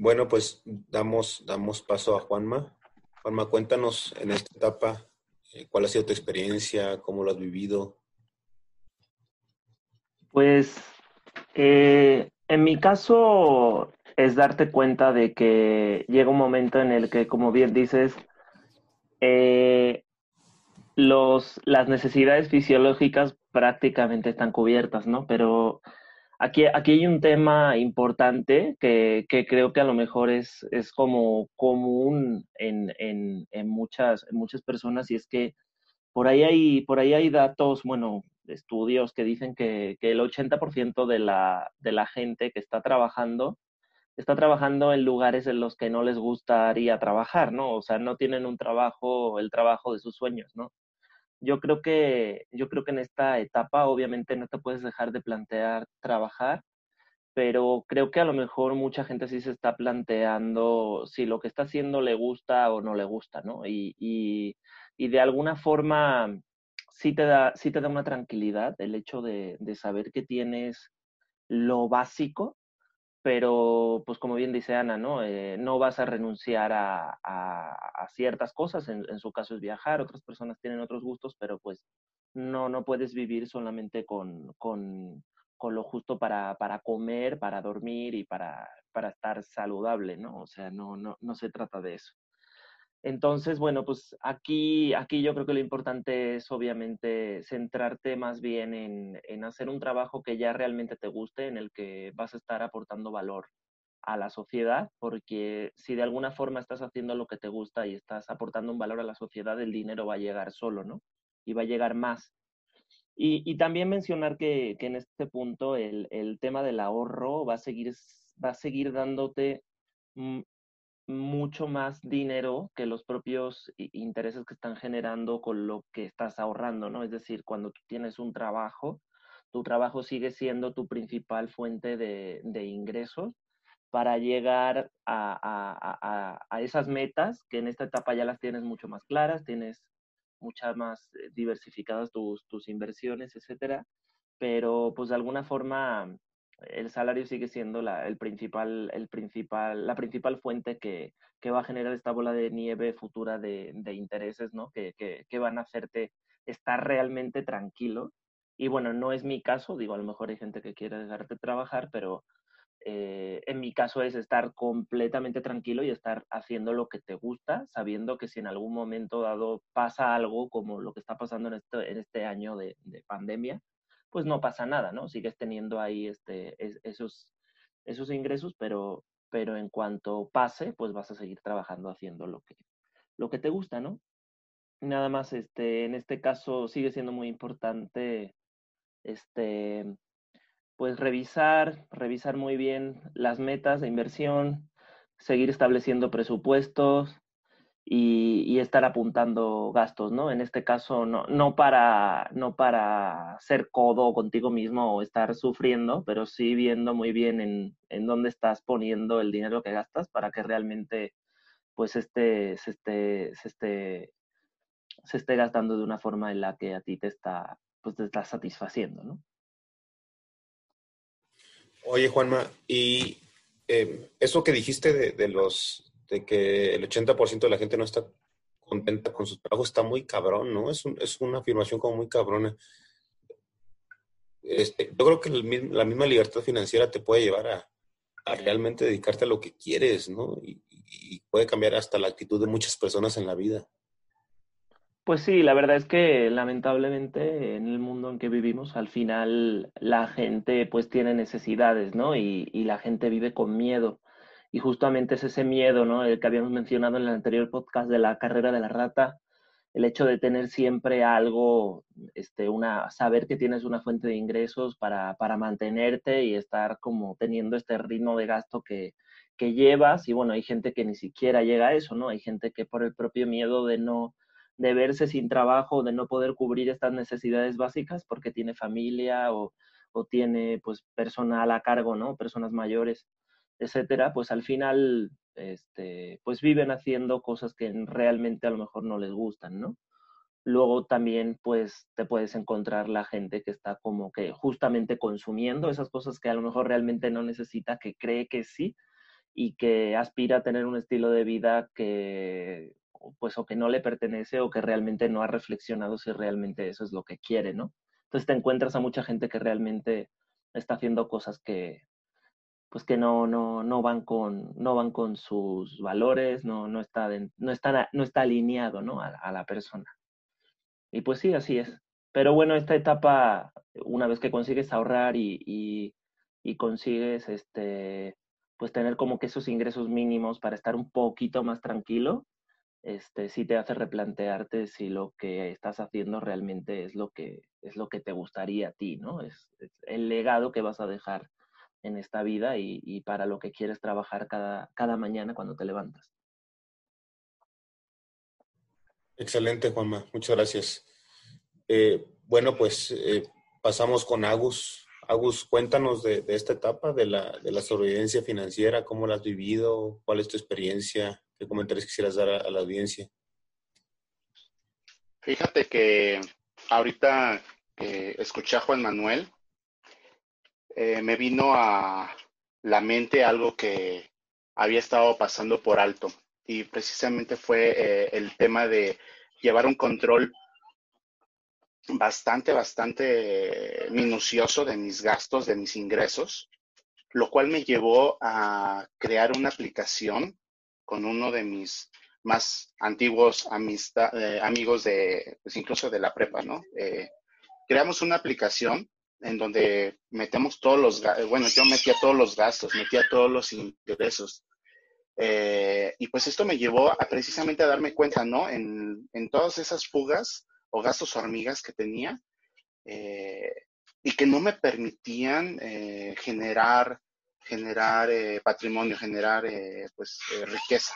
Speaker 1: Bueno, pues damos, damos paso a Juanma. Juanma, cuéntanos en esta etapa eh, cuál ha sido tu experiencia, cómo lo has vivido.
Speaker 2: Pues eh, en mi caso es darte cuenta de que llega un momento en el que, como bien dices, eh, los, las necesidades fisiológicas prácticamente están cubiertas, ¿no? Pero Aquí, aquí hay un tema importante que, que creo que a lo mejor es, es como común en, en, en, muchas, en muchas personas y es que por ahí hay, por ahí hay datos, bueno, estudios que dicen que, que el 80% de la, de la gente que está trabajando está trabajando en lugares en los que no les gustaría trabajar, ¿no? O sea, no tienen un trabajo, el trabajo de sus sueños, ¿no? Yo creo que, yo creo que en esta etapa obviamente no te puedes dejar de plantear trabajar, pero creo que a lo mejor mucha gente sí se está planteando si lo que está haciendo le gusta o no le gusta, ¿no? Y, y, y de alguna forma sí te, da, sí te da una tranquilidad el hecho de, de saber que tienes lo básico pero pues como bien dice Ana, ¿no? Eh, no vas a renunciar a, a, ciertas cosas, en, en, su caso es viajar, otras personas tienen otros gustos, pero pues no, no puedes vivir solamente con, con, con lo justo para, para, comer, para dormir y para, para estar saludable, ¿no? O sea, no, no, no se trata de eso. Entonces, bueno, pues aquí, aquí yo creo que lo importante es obviamente centrarte más bien en, en, hacer un trabajo que ya realmente te guste, en el que vas a estar aportando valor a la sociedad, porque si de alguna forma estás haciendo lo que te gusta y estás aportando un valor a la sociedad, el dinero va a llegar solo, ¿no? Y va a llegar más. Y, y también mencionar que, que, en este punto el, el tema del ahorro va a seguir, va a seguir dándote mm, mucho más dinero que los propios intereses que están generando con lo que estás ahorrando, ¿no? Es decir, cuando tú tienes un trabajo, tu trabajo sigue siendo tu principal fuente de, ingresos para llegar a, a, a, esas metas que en esta etapa ya las tienes mucho más claras, tienes muchas más eh, diversificadas tus, tus inversiones, etcétera, pero pues de alguna forma el salario sigue siendo la, principal, el principal, la principal fuente que, que, va a generar esta bola de nieve futura de, intereses, ¿no? Que, que, van a hacerte estar realmente tranquilo. Y bueno, no es mi caso, digo, a lo mejor hay gente que quiere dejarte trabajar, pero, eh, en mi caso es estar completamente tranquilo y estar haciendo lo que te gusta, sabiendo que si en algún momento dado pasa algo como lo que está pasando en este año de, pandemia, pues no pasa nada, ¿no? Sigues teniendo ahí este, esos, esos ingresos, pero, pero en cuanto pase, pues vas a seguir trabajando haciendo lo que, lo que te gusta, ¿no? Nada más, este, en este caso sigue siendo muy importante, este, pues revisar, revisar muy bien las metas de inversión, seguir estableciendo presupuestos y, estar apuntando gastos, ¿no? En este caso, no, para, no para ser codo contigo mismo o estar sufriendo, pero sí viendo muy bien en, en dónde estás poniendo el dinero que gastas para que realmente pues este, se, esté, se, esté, se esté gastando de una forma en la que a ti te está, pues te está satisfaciendo, ¿no?
Speaker 1: Oye, Juanma, y eh, eso que dijiste de, los de que el 80% de la gente no está contenta con sus trabajos está muy cabrón, ¿no? Es, es una afirmación como muy cabrona. Este, yo creo que la misma libertad financiera te puede llevar a, realmente dedicarte a lo que quieres, ¿no? Y, y, puede cambiar hasta la actitud de muchas personas en la vida.
Speaker 2: Pues sí, la verdad es que lamentablemente en el mundo en que vivimos, al final la gente pues tiene necesidades, ¿no? Y, la gente vive con miedo. Y justamente es ese miedo, ¿no? El que habíamos mencionado en el anterior podcast de la carrera de la rata, el hecho de tener siempre algo, este, una, saber que tienes una fuente de ingresos para, para mantenerte y estar como teniendo este ritmo de gasto que, que llevas. Y bueno, hay gente que ni siquiera llega a eso, ¿no? Hay gente que por el propio miedo de no de verse sin trabajo, de no poder cubrir estas necesidades básicas porque tiene familia o, tiene pues personal a cargo, ¿no? Personas mayores, etcétera, pues al final este, pues viven haciendo cosas que realmente a lo mejor no les gustan, ¿no? Luego también pues te puedes encontrar la gente que está como que justamente consumiendo esas cosas que a lo mejor realmente no necesita, que cree que sí y que aspira a tener un estilo de vida que pues o que no le pertenece o que realmente no ha reflexionado si realmente eso es lo que quiere, ¿no? Entonces te encuentras a mucha gente que realmente está haciendo cosas que pues que no, no, no van con no van con sus valores, no, no está no está no está alineado, ¿no? A, la persona. Y pues sí, así es. Pero bueno, esta etapa, una vez que consigues ahorrar y, y, consigues este pues tener como que esos ingresos mínimos para estar un poquito más tranquilo, este, sí te hace replantearte si lo que estás haciendo realmente es lo que, es lo que te gustaría a ti, ¿no? Es, el legado que vas a dejar en esta vida y, para lo que quieres trabajar cada, cada mañana cuando te levantas.
Speaker 1: Excelente, Juanma. Muchas gracias. Eh, bueno, pues eh, pasamos con Agus. Agus, cuéntanos de, esta etapa de la, de la sobrevivencia financiera, cómo la has vivido, cuál es tu experiencia, ¿Qué comentarios quisieras dar a, la audiencia?
Speaker 3: Fíjate que ahorita que escuché a Juan Manuel, eh, me vino a la mente algo que había estado pasando por alto y precisamente fue eh, el tema de llevar un control bastante, bastante minucioso de mis gastos, de mis ingresos, lo cual me llevó a crear una aplicación con uno de mis más antiguos eh, amigos de, pues incluso de la prepa, ¿no? Creamos una aplicación en donde metemos todos los, bueno, yo metía todos los gastos, metía todos los ingresos. Eh, y pues esto me llevó a precisamente a darme cuenta, ¿no? En, en todas esas fugas o gastos hormigas que tenía y que no me permitían generar generar eh, patrimonio, generar eh, pues eh, riqueza.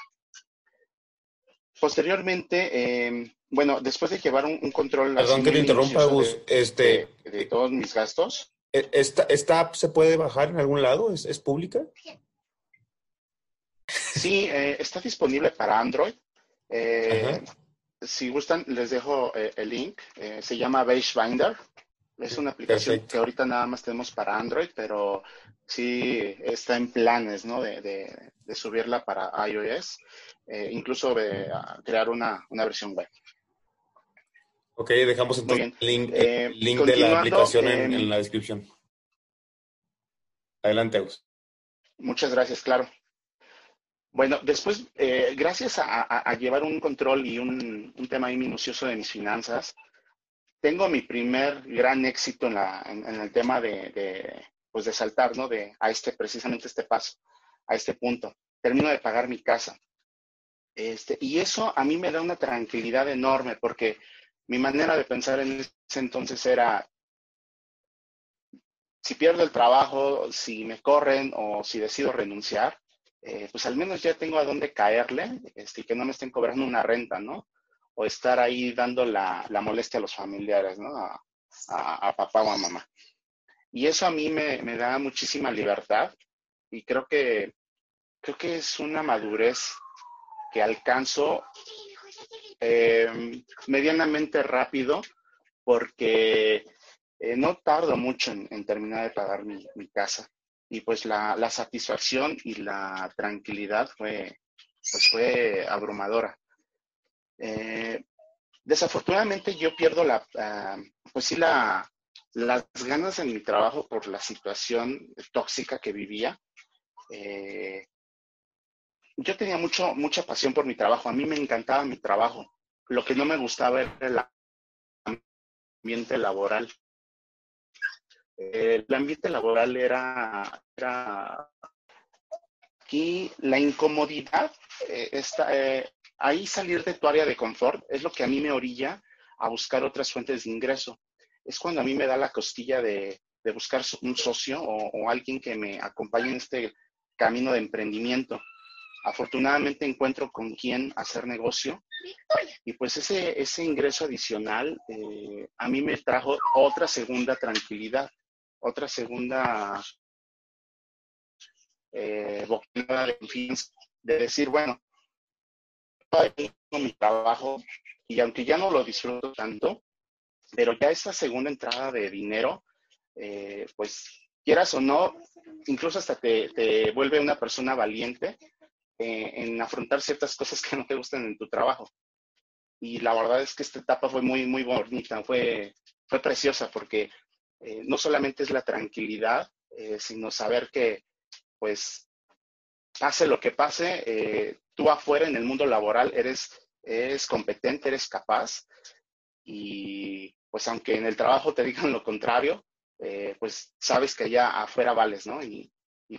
Speaker 3: Posteriormente, em, bueno, después de llevar un, control...
Speaker 1: Perdón que te interrumpa, Gus.
Speaker 3: De,
Speaker 1: este,
Speaker 3: de, todos mis gastos.
Speaker 1: ¿e, ¿Esta, ¿Esta app se puede bajar en algún lado? ¿Es, es pública?
Speaker 3: Sí, está disponible para Android. si gustan, les dejo el link. se llama Beige Binder. Es una aplicación que ahorita nada más tenemos para Android, pero sí está en planes, ¿no? De, subirla para iOS, eh, incluso de crear una, versión web.
Speaker 1: Ok, dejamos entonces el link, eh, link de la aplicación en, la descripción. Adelante, Aus.
Speaker 3: Muchas gracias, claro. Bueno, después, eh, gracias a, llevar un control y un, tema ahí minucioso de mis finanzas, tengo mi primer gran éxito en, el tema de, pues de saltar, ¿no? De, a este, precisamente este paso, a este punto. Termino de pagar mi casa. Este, y eso a mí me da una tranquilidad enorme porque mi manera de pensar en ese entonces era, si pierdo el trabajo, si me corren o si decido renunciar, eh, pues al menos ya tengo a dónde caerle este, que no me estén cobrando una renta, ¿no? O estar ahí dando la, molestia a los familiares, ¿no? A, papá o a mamá. Y eso a mí me, da muchísima libertad y creo que, creo que es una madurez que alcanzo eh, medianamente rápido porque eh, no tardo mucho en, terminar de pagar mi, casa. Y pues la, satisfacción y la tranquilidad fue, pues fue abrumadora. Eh, desafortunadamente yo pierdo la, ah, pues sí, la, las ganas en mi trabajo por la situación tóxica que vivía. Yo tenía mucho, mucha pasión por mi trabajo. A mí me encantaba mi trabajo. Lo que no me gustaba era el ambiente laboral. El ambiente laboral era, aquí la incomodidad, eh, está, eh, ahí salir de tu área de confort es lo que a mí me orilla a buscar otras fuentes de ingreso. Es cuando a mí me da la costilla de, buscar un socio o, alguien que me acompañe en este camino de emprendimiento. Afortunadamente encuentro con quién hacer negocio. Y pues ese, ese ingreso adicional a mí me trajo otra segunda tranquilidad otra segunda eh, de confianza, de decir, bueno, mi trabajo y aunque ya no lo disfruto tanto, pero ya esta segunda entrada de dinero, eh, pues quieras o no, incluso hasta te, vuelve una persona valiente eh, en afrontar ciertas cosas que no te gustan en tu trabajo. Y la verdad es que esta etapa fue muy, muy bonita, fue, fue preciosa porque eh, no solamente es la tranquilidad, eh, sino saber que, pues, pase lo que pase, tú afuera en el mundo laboral eres, eres competente, eres capaz y pues aunque en el trabajo te digan lo contrario, pues sabes que allá afuera vales, ¿no? Y,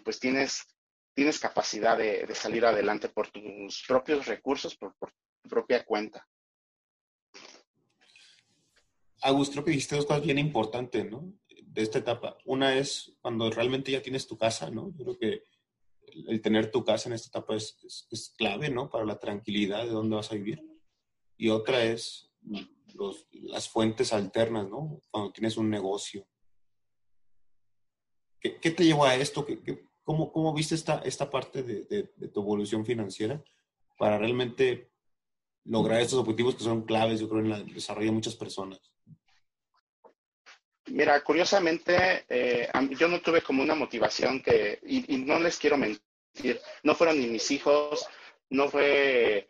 Speaker 3: pues tienes, tienes capacidad de, salir adelante por tus propios recursos, por, tu propia cuenta.
Speaker 1: Agus, creo que dijiste dos cosas bien importantes, ¿no? De esta etapa. Una es cuando realmente ya tienes tu casa, ¿no? Yo creo que el tener tu casa en esta etapa es, clave, ¿no? Para la tranquilidad de dónde vas a vivir. Y otra es las fuentes alternas, ¿no? Cuando tienes un negocio. ¿Qué, qué te llevó a esto? ¿Qué, cómo, viste esta, parte de tu evolución financiera para realmente lograr estos objetivos que son claves, yo creo, en el desarrollo de muchas personas?
Speaker 3: Mira, curiosamente, eh, yo no tuve como una motivación que, y, no les quiero mentir, no fueron ni mis hijos, no fue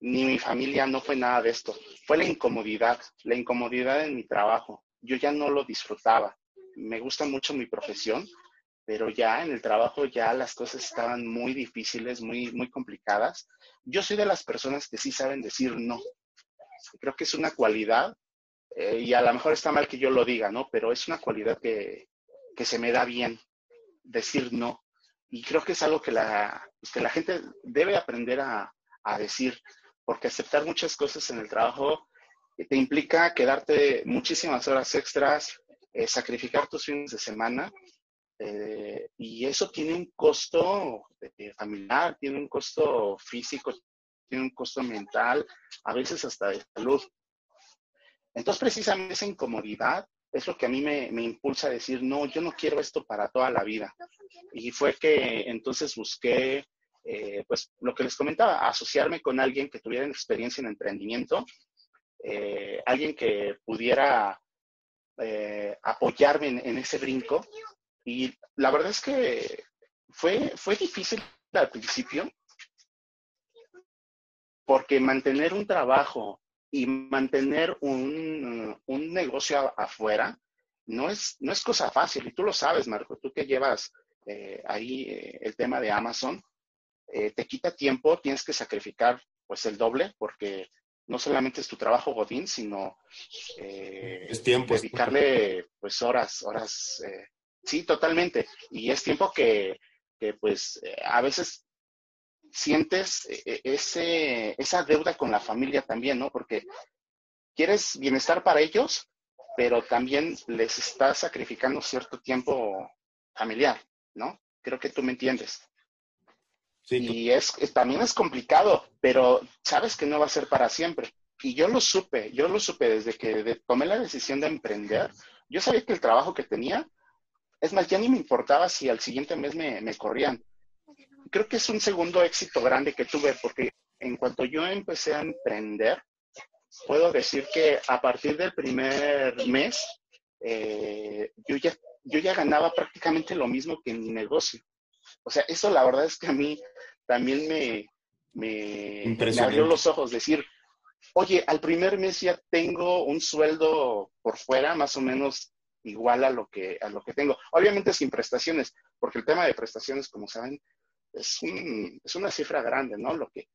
Speaker 3: ni mi familia, no fue nada de esto. Fue la incomodidad, la incomodidad en mi trabajo. Yo ya no lo disfrutaba. Me gusta mucho mi profesión, pero ya en el trabajo ya las cosas estaban muy difíciles, muy, muy complicadas. Yo soy de las personas que sí saben decir no. Creo que es una cualidad eh, y a lo mejor está mal que yo lo diga, ¿no? Pero es una cualidad que, se me da bien, decir no. Y creo que es algo que la, pues, que la gente debe aprender a, decir, porque aceptar muchas cosas en el trabajo te implica quedarte muchísimas horas extras, eh, sacrificar tus fines de semana, eh, y eso tiene un costo familiar, tiene un costo físico, tiene un costo mental, a veces hasta de salud. Entonces, precisamente esa incomodidad es lo que a mí me, impulsa a decir, no, yo no quiero esto para toda la vida. Y fue que entonces busqué, eh, pues lo que les comentaba, asociarme con alguien que tuviera experiencia en emprendimiento, eh, alguien que pudiera eh, apoyarme en, ese brinco. Y la verdad es que fue, fue difícil al principio, porque mantener un trabajo y mantener un, negocio afuera no es, no es cosa fácil. Y tú lo sabes, Marco, tú que llevas eh, ahí eh, el tema de Amazon, eh, te quita tiempo, tienes que sacrificar pues el doble porque no solamente es tu trabajo Godín, sino
Speaker 1: es tiempo,
Speaker 3: dedicarle pues horas, horas, sí, totalmente. Y es tiempo que, que pues a veces sientes ese, esa deuda con la familia también, ¿no? Porque quieres bienestar para ellos, pero también les estás sacrificando cierto tiempo familiar. ¿no? Creo que tú me entiendes. y es, también es complicado, pero sabes que no va a ser para siempre. Y yo lo supe, yo lo supe desde que tomé la decisión de emprender. Yo sabía que el trabajo que tenía, es más, ya ni me importaba si al siguiente mes me, me corrían. Creo que es un segundo éxito grande que tuve, porque en cuanto yo empecé a emprender, puedo decir que a partir del primer mes, eh, yo ya yo ya ganaba prácticamente lo mismo que en mi negocio. O sea, eso la verdad es que a mí también me, me, abrió los ojos, decir, oye, al primer mes ya tengo un sueldo por fuera más o menos igual a lo que, a lo que tengo. Obviamente sin prestaciones, porque el tema de prestaciones, como saben, es, es una cifra grande, ¿no? Lo que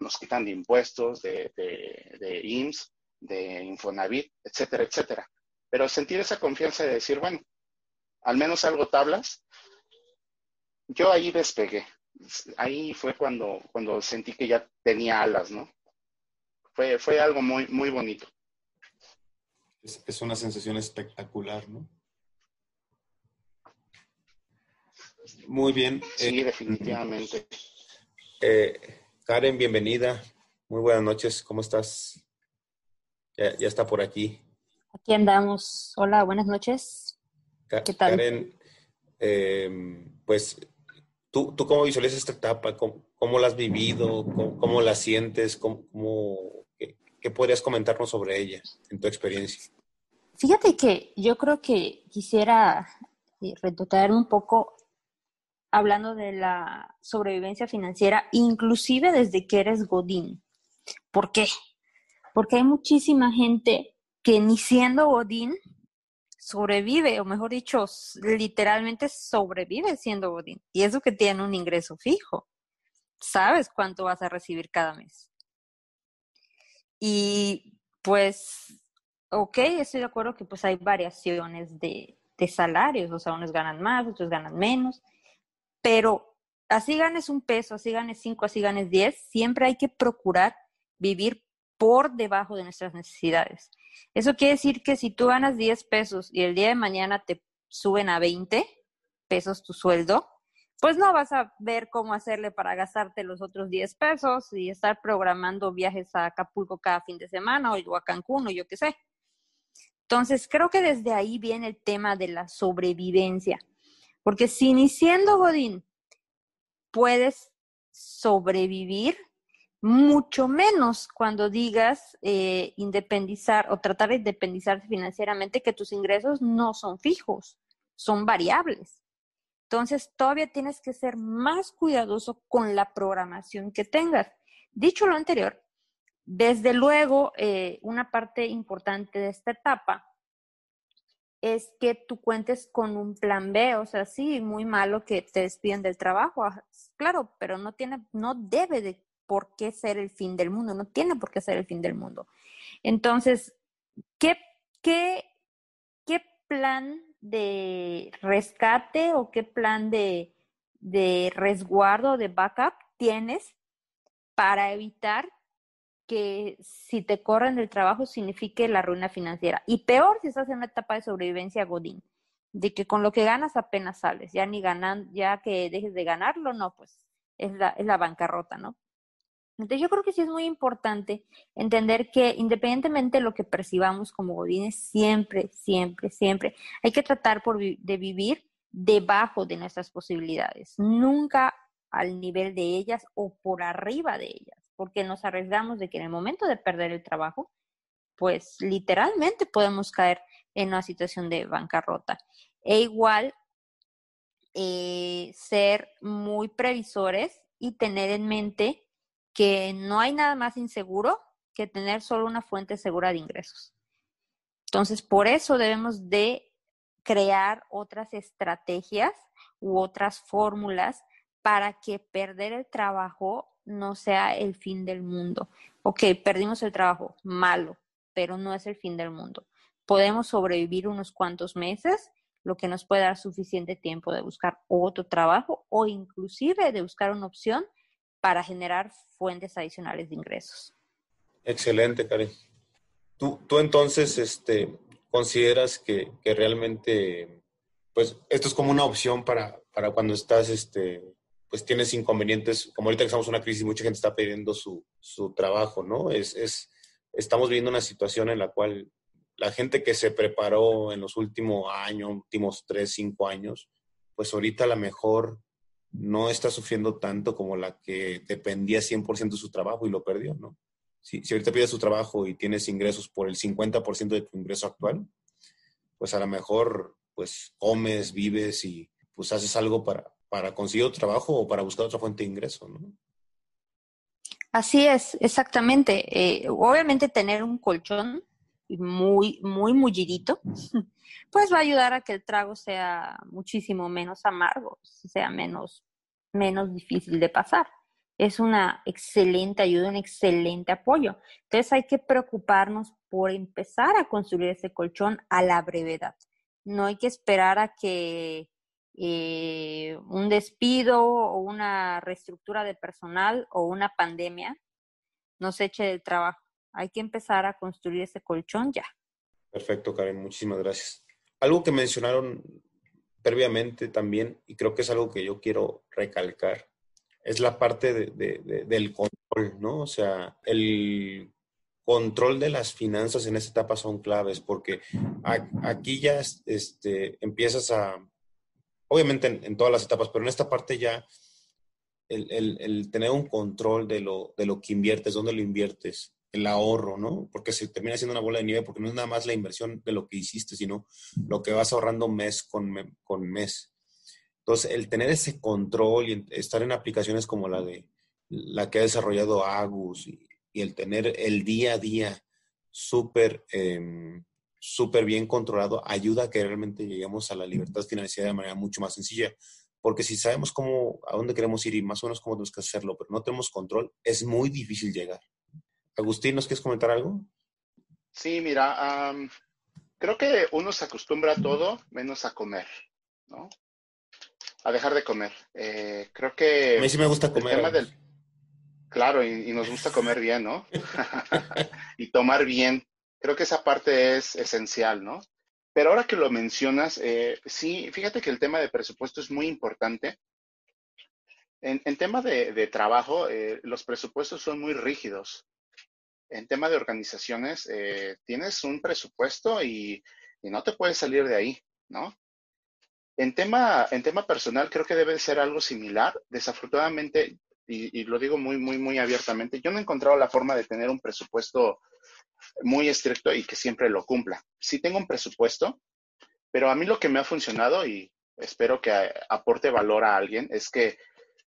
Speaker 3: nos quitan de impuestos, de, de, de IMSS, de Infonavit, etcétera, etcétera. Pero sentir esa confianza de decir, bueno, al menos algo tablas, yo ahí despegué. Ahí fue cuando, cuando sentí que ya tenía alas, ¿no? Fue, fue algo muy, muy bonito.
Speaker 1: Es, una sensación espectacular, ¿no? Muy bien.
Speaker 3: Sí, eh, definitivamente.
Speaker 1: Eh, Karen, bienvenida. Muy buenas noches. ¿Cómo estás? Ya, ya está por aquí.
Speaker 5: Aquí andamos. Hola, buenas noches.
Speaker 1: Karen, em, pues, ¿tú, ¿tú cómo visualizas esta etapa? ¿Cómo, la has vivido? ¿Cómo, la sientes? ¿Cómo, qué, podrías comentarnos sobre ella en tu experiencia?
Speaker 5: Fíjate que yo creo que quisiera eh, retocar un poco hablando de la sobrevivencia financiera, inclusive desde que eres Godín. ¿Por qué? Porque hay muchísima gente que ni siendo Godín sobrevive, o mejor dicho, literalmente sobrevive siendo Godín. Y eso que tiene un ingreso fijo. Sabes cuánto vas a recibir cada mes. Y pues, ok, estoy de acuerdo que pues hay variaciones de, de salarios, o sea, unos ganan más, otros ganan menos, pero así ganes un peso, así ganes cinco, así ganes diez, siempre hay que procurar vivir por debajo de nuestras necesidades. Eso quiere decir que si tú ganas 10 pesos y el día de mañana te suben a 20 pesos tu sueldo, pues no vas a ver cómo hacerle para gastarte los otros 10 pesos y estar programando viajes a Acapulco cada fin de semana o a Cancún o yo qué sé. Entonces, creo que desde ahí viene el tema de la sobrevivencia. Porque si iniciando Godín puedes sobrevivir, mucho menos cuando digas eh, independizar o tratar de independizarse financieramente, que tus ingresos no son fijos, son variables. Entonces, todavía tienes que ser más cuidadoso con la programación que tengas. Dicho lo anterior, desde luego, eh, una parte importante de esta etapa es que tú cuentes con un plan B, o sea, sí, muy malo que te despiden del trabajo, ah, claro, pero no tiene, no debe de por qué ser el fin del mundo, no tiene por qué ser el fin del mundo. Entonces, ¿qué, qué, qué plan de rescate o qué plan de, de resguardo, de backup tienes para evitar que si te corren del trabajo signifique la ruina financiera? Y peor si estás en una etapa de sobrevivencia godín, de que con lo que ganas apenas sales, ya ni ganan, ya que dejes de ganarlo, no, pues es la, es la bancarrota, ¿no? Entonces yo creo que sí es muy importante entender que independientemente de lo que percibamos como godines, siempre, siempre, siempre hay que tratar de vivir debajo de nuestras posibilidades, nunca al nivel de ellas o por arriba de ellas, porque nos arriesgamos de que en el momento de perder el trabajo, pues literalmente podemos caer en una situación de bancarrota. E igual eh, ser muy previsores y tener en mente que no hay nada más inseguro que tener solo una fuente segura de ingresos. Entonces, por eso debemos de crear otras estrategias u otras fórmulas para que perder el trabajo no sea el fin del mundo. Ok, perdimos el trabajo, malo, pero no es el fin del mundo. Podemos sobrevivir unos cuantos meses, lo que nos puede dar suficiente tiempo de buscar otro trabajo o inclusive de buscar una opción para generar fuentes adicionales de ingresos.
Speaker 1: Excelente, Karen. Tú, tú entonces este, consideras que, que, realmente, pues, esto es como una opción para, para cuando estás, este, pues, tienes inconvenientes, como ahorita que estamos en una crisis, mucha gente está pidiendo su, su trabajo, ¿no? Es, es, estamos viviendo una situación en la cual la gente que se preparó en los últimos años, últimos tres, cinco años, pues ahorita a lo mejor no está sufriendo tanto como la que dependía 100% de su trabajo y lo perdió, ¿no? Si, si ahorita pides su trabajo y tienes ingresos por el 50% de tu ingreso actual, pues a lo mejor pues comes, vives y pues haces algo para, para conseguir otro trabajo o para buscar otra fuente de ingreso, ¿no?
Speaker 5: Así es, exactamente. Eh, obviamente tener un colchón muy, muy mullidito, pues va a ayudar a que el trago sea muchísimo menos amargo, sea menos, menos difícil de pasar. Es una excelente ayuda, un excelente apoyo. Entonces hay que preocuparnos por empezar a construir ese colchón a la brevedad. No hay que esperar a que eh, un despido o una reestructura de personal o una pandemia nos eche del trabajo hay que empezar a construir ese colchón ya.
Speaker 1: Perfecto, Karen, muchísimas gracias. Algo que mencionaron previamente también, y creo que es algo que yo quiero recalcar, es la parte del control, ¿no? O sea, el control de las finanzas en esta etapa son claves, porque aquí ya este, empiezas a, obviamente en, todas las etapas, pero en esta parte ya el, tener un control de lo, de lo que inviertes, dónde lo inviertes, el ahorro, ¿no? Porque se termina siendo una bola de nieve porque no es nada más la inversión de lo que hiciste, sino lo que vas ahorrando mes con, con mes. Entonces, el tener ese control y estar en aplicaciones como la de la que ha desarrollado Agus y, el tener el día a día súper em, súper bien controlado ayuda a que realmente lleguemos a la libertad financiera de manera mucho más sencilla. Porque si sabemos cómo, a dónde queremos ir y más o menos cómo tenemos que hacerlo, pero no tenemos control, es muy difícil llegar. Agustín, ¿nos quieres comentar algo?
Speaker 3: Sí, mira, creo que uno se acostumbra a todo menos a comer, ¿no? A dejar de comer. Eh, creo que...
Speaker 1: A mí sí me gusta comer.
Speaker 3: Claro, y, nos gusta comer bien, ¿no? y tomar bien. Creo que esa parte es esencial, ¿no? Pero ahora que lo mencionas, eh, sí, fíjate que el tema de presupuesto es muy importante. En, tema de, trabajo, eh, los presupuestos son muy rígidos en tema de organizaciones, eh, tienes un presupuesto y, no te puedes salir de ahí, ¿no? En tema, en tema personal, creo que debe ser algo similar. Desafortunadamente, y, lo digo muy, muy, muy abiertamente, yo no he encontrado la forma de tener un presupuesto muy estricto y que siempre lo cumpla. Sí tengo un presupuesto, pero a mí lo que me ha funcionado y espero que aporte valor a alguien es que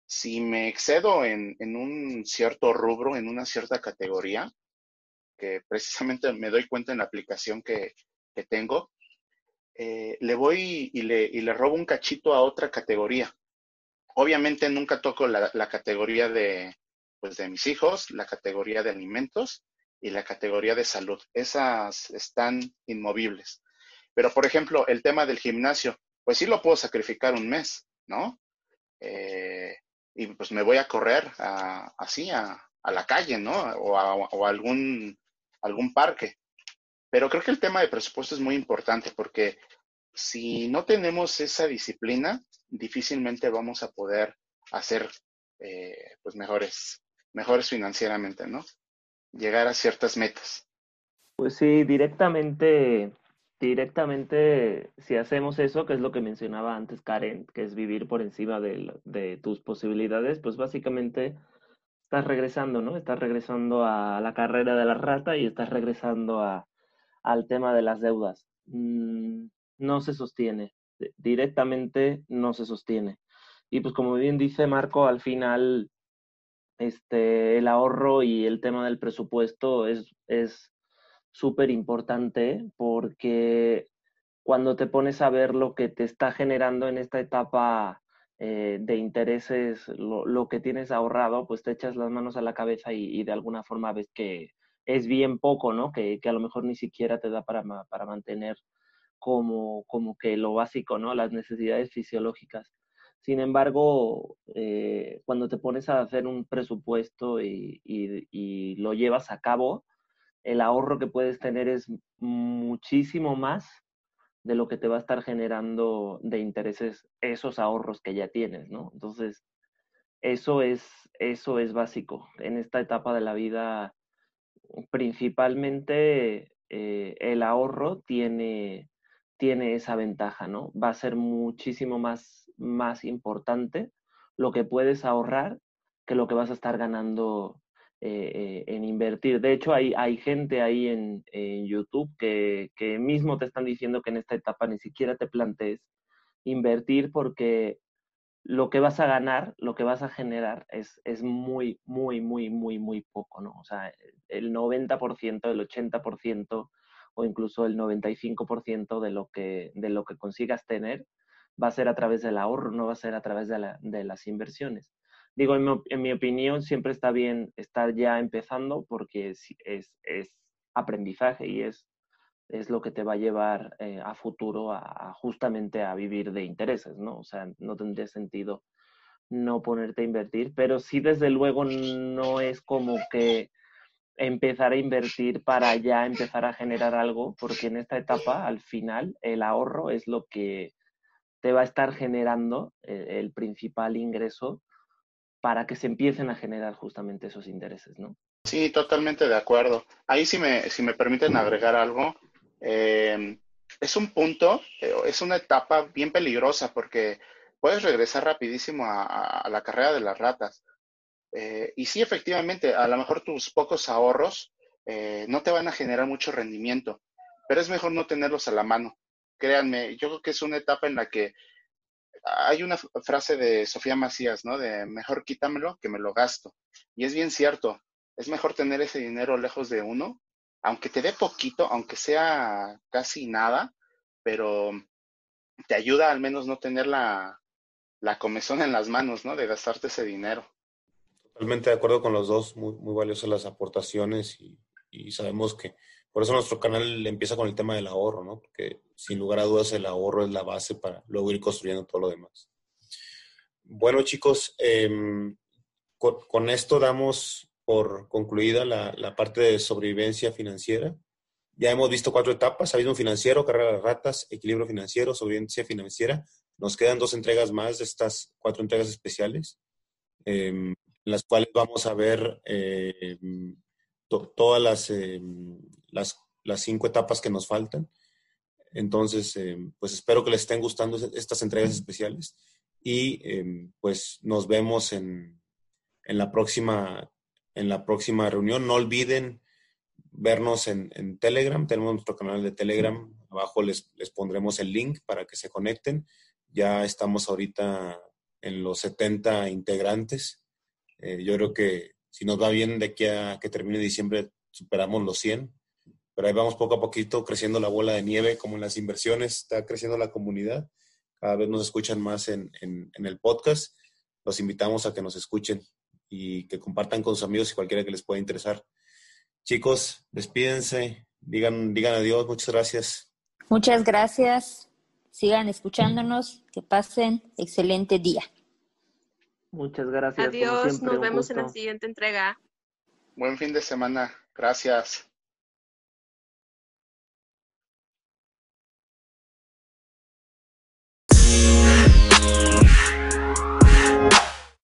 Speaker 3: si me excedo en, en un cierto rubro, en una cierta categoría, que precisamente me doy cuenta en la aplicación que, tengo, eh, le voy y le, y le, robo un cachito a otra categoría. Obviamente nunca toco la, categoría de, pues de mis hijos, la categoría de alimentos y la categoría de salud. Esas están inmovibles. Pero, por ejemplo, el tema del gimnasio, pues sí lo puedo sacrificar un mes, ¿no? Eh, y pues me voy a correr así a, la calle, ¿no? O a, o a algún algún parque. Pero creo que el tema de presupuesto es muy importante porque si no tenemos esa disciplina, difícilmente vamos a poder hacer eh, pues mejores, mejores financieramente, ¿no? Llegar a ciertas metas.
Speaker 2: Pues sí, directamente, directamente, si hacemos eso, que es lo que mencionaba antes Karen, que es vivir por encima de, de tus posibilidades, pues básicamente estás regresando, ¿no? Estás regresando a la carrera de la rata y estás regresando a, al tema de las deudas. Mm, no se sostiene, directamente no se sostiene. Y pues como bien dice Marco, al final este, el ahorro y el tema del presupuesto es súper importante porque cuando te pones a ver lo que te está generando en esta etapa eh, de intereses, lo, que tienes ahorrado, pues te echas las manos a la cabeza y, de alguna forma ves que es bien poco, ¿no? Que, a lo mejor ni siquiera te da para, para mantener como, como que lo básico, ¿no? Las necesidades fisiológicas. Sin embargo, eh, cuando te pones a hacer un presupuesto y, y, lo llevas a cabo, el ahorro que puedes tener es muchísimo más de lo que te va a estar generando de intereses esos ahorros que ya tienes, ¿no? Entonces, eso es, eso es básico. En esta etapa de la vida, principalmente eh, el ahorro tiene, tiene esa ventaja, ¿no? Va a ser muchísimo más, más importante lo que puedes ahorrar que lo que vas a estar ganando eh, en invertir. De hecho, hay, hay gente ahí en, YouTube que, mismo te están diciendo que en esta etapa ni siquiera te plantees invertir porque lo que vas a ganar, lo que vas a generar es, es muy, muy, muy, muy, muy poco, ¿no? O sea, el 90%, el 80% o incluso el 95% de lo, que, de lo que consigas tener va a ser a través del ahorro, no va a ser a través de, la, de las inversiones digo, en mi, opinión, siempre está bien estar ya empezando porque es, es, aprendizaje y es, es lo que te va a llevar eh, a futuro a, justamente a vivir de intereses, ¿no? O sea, no tendría sentido no ponerte a invertir, pero sí desde luego no es como que empezar a invertir para ya empezar a generar algo, porque en esta etapa, al final, el ahorro es lo que te va a estar generando eh, el principal ingreso para que se empiecen a generar justamente esos intereses, ¿no?
Speaker 3: Sí, totalmente de acuerdo. Ahí si me, me permiten agregar algo, eh, es un punto, eh, es una etapa bien peligrosa porque puedes regresar rapidísimo a, la carrera de las ratas. Eh, y sí, efectivamente, a lo mejor tus pocos ahorros no te van a generar mucho rendimiento, pero es mejor no tenerlos a la mano. Créanme, yo creo que es una etapa en la que hay una frase de Sofía Macías, ¿no? De mejor quítamelo que me lo gasto. Y es bien cierto, es mejor tener ese dinero lejos de uno, aunque te dé poquito, aunque sea casi nada, pero te ayuda al menos no tener la, la comezón en las manos, ¿no? De gastarte ese dinero.
Speaker 1: Totalmente de acuerdo con los dos, muy, muy valiosas las aportaciones y, y sabemos que por eso nuestro canal empieza con el tema del ahorro, ¿no? Porque sin lugar a dudas el ahorro es la base para luego ir construyendo todo lo demás. Bueno, chicos, em, con, esto damos por concluida la, parte de sobrevivencia financiera. Ya hemos visto cuatro etapas, abismo financiero, carrera de ratas, equilibrio financiero, sobrevivencia financiera. Nos quedan dos entregas más de estas cuatro entregas especiales, em, en las cuales vamos a ver em, todas las, las, las cinco etapas que nos faltan. Entonces, eh, pues espero que les estén gustando estas entregas especiales y eh, pues nos vemos en, en, la próxima, en la próxima reunión. No olviden vernos en, en, Telegram. Tenemos nuestro canal de Telegram. Abajo les, les pondremos el link para que se conecten. Ya estamos ahorita en los 70 integrantes. Eh, yo creo que si nos va bien de aquí a que termine diciembre, superamos los 100 pero ahí vamos poco a poquito creciendo la bola de nieve, como en las inversiones, está creciendo la comunidad. Cada vez nos escuchan más en, el podcast. Los invitamos a que nos escuchen y que compartan con sus amigos y cualquiera que les pueda interesar. Chicos, despídense, digan, digan adiós, muchas gracias.
Speaker 5: Muchas gracias. Sigan escuchándonos, que pasen excelente día.
Speaker 2: Muchas gracias.
Speaker 4: Adiós, nos vemos en la siguiente entrega.
Speaker 3: Buen fin de semana. Gracias.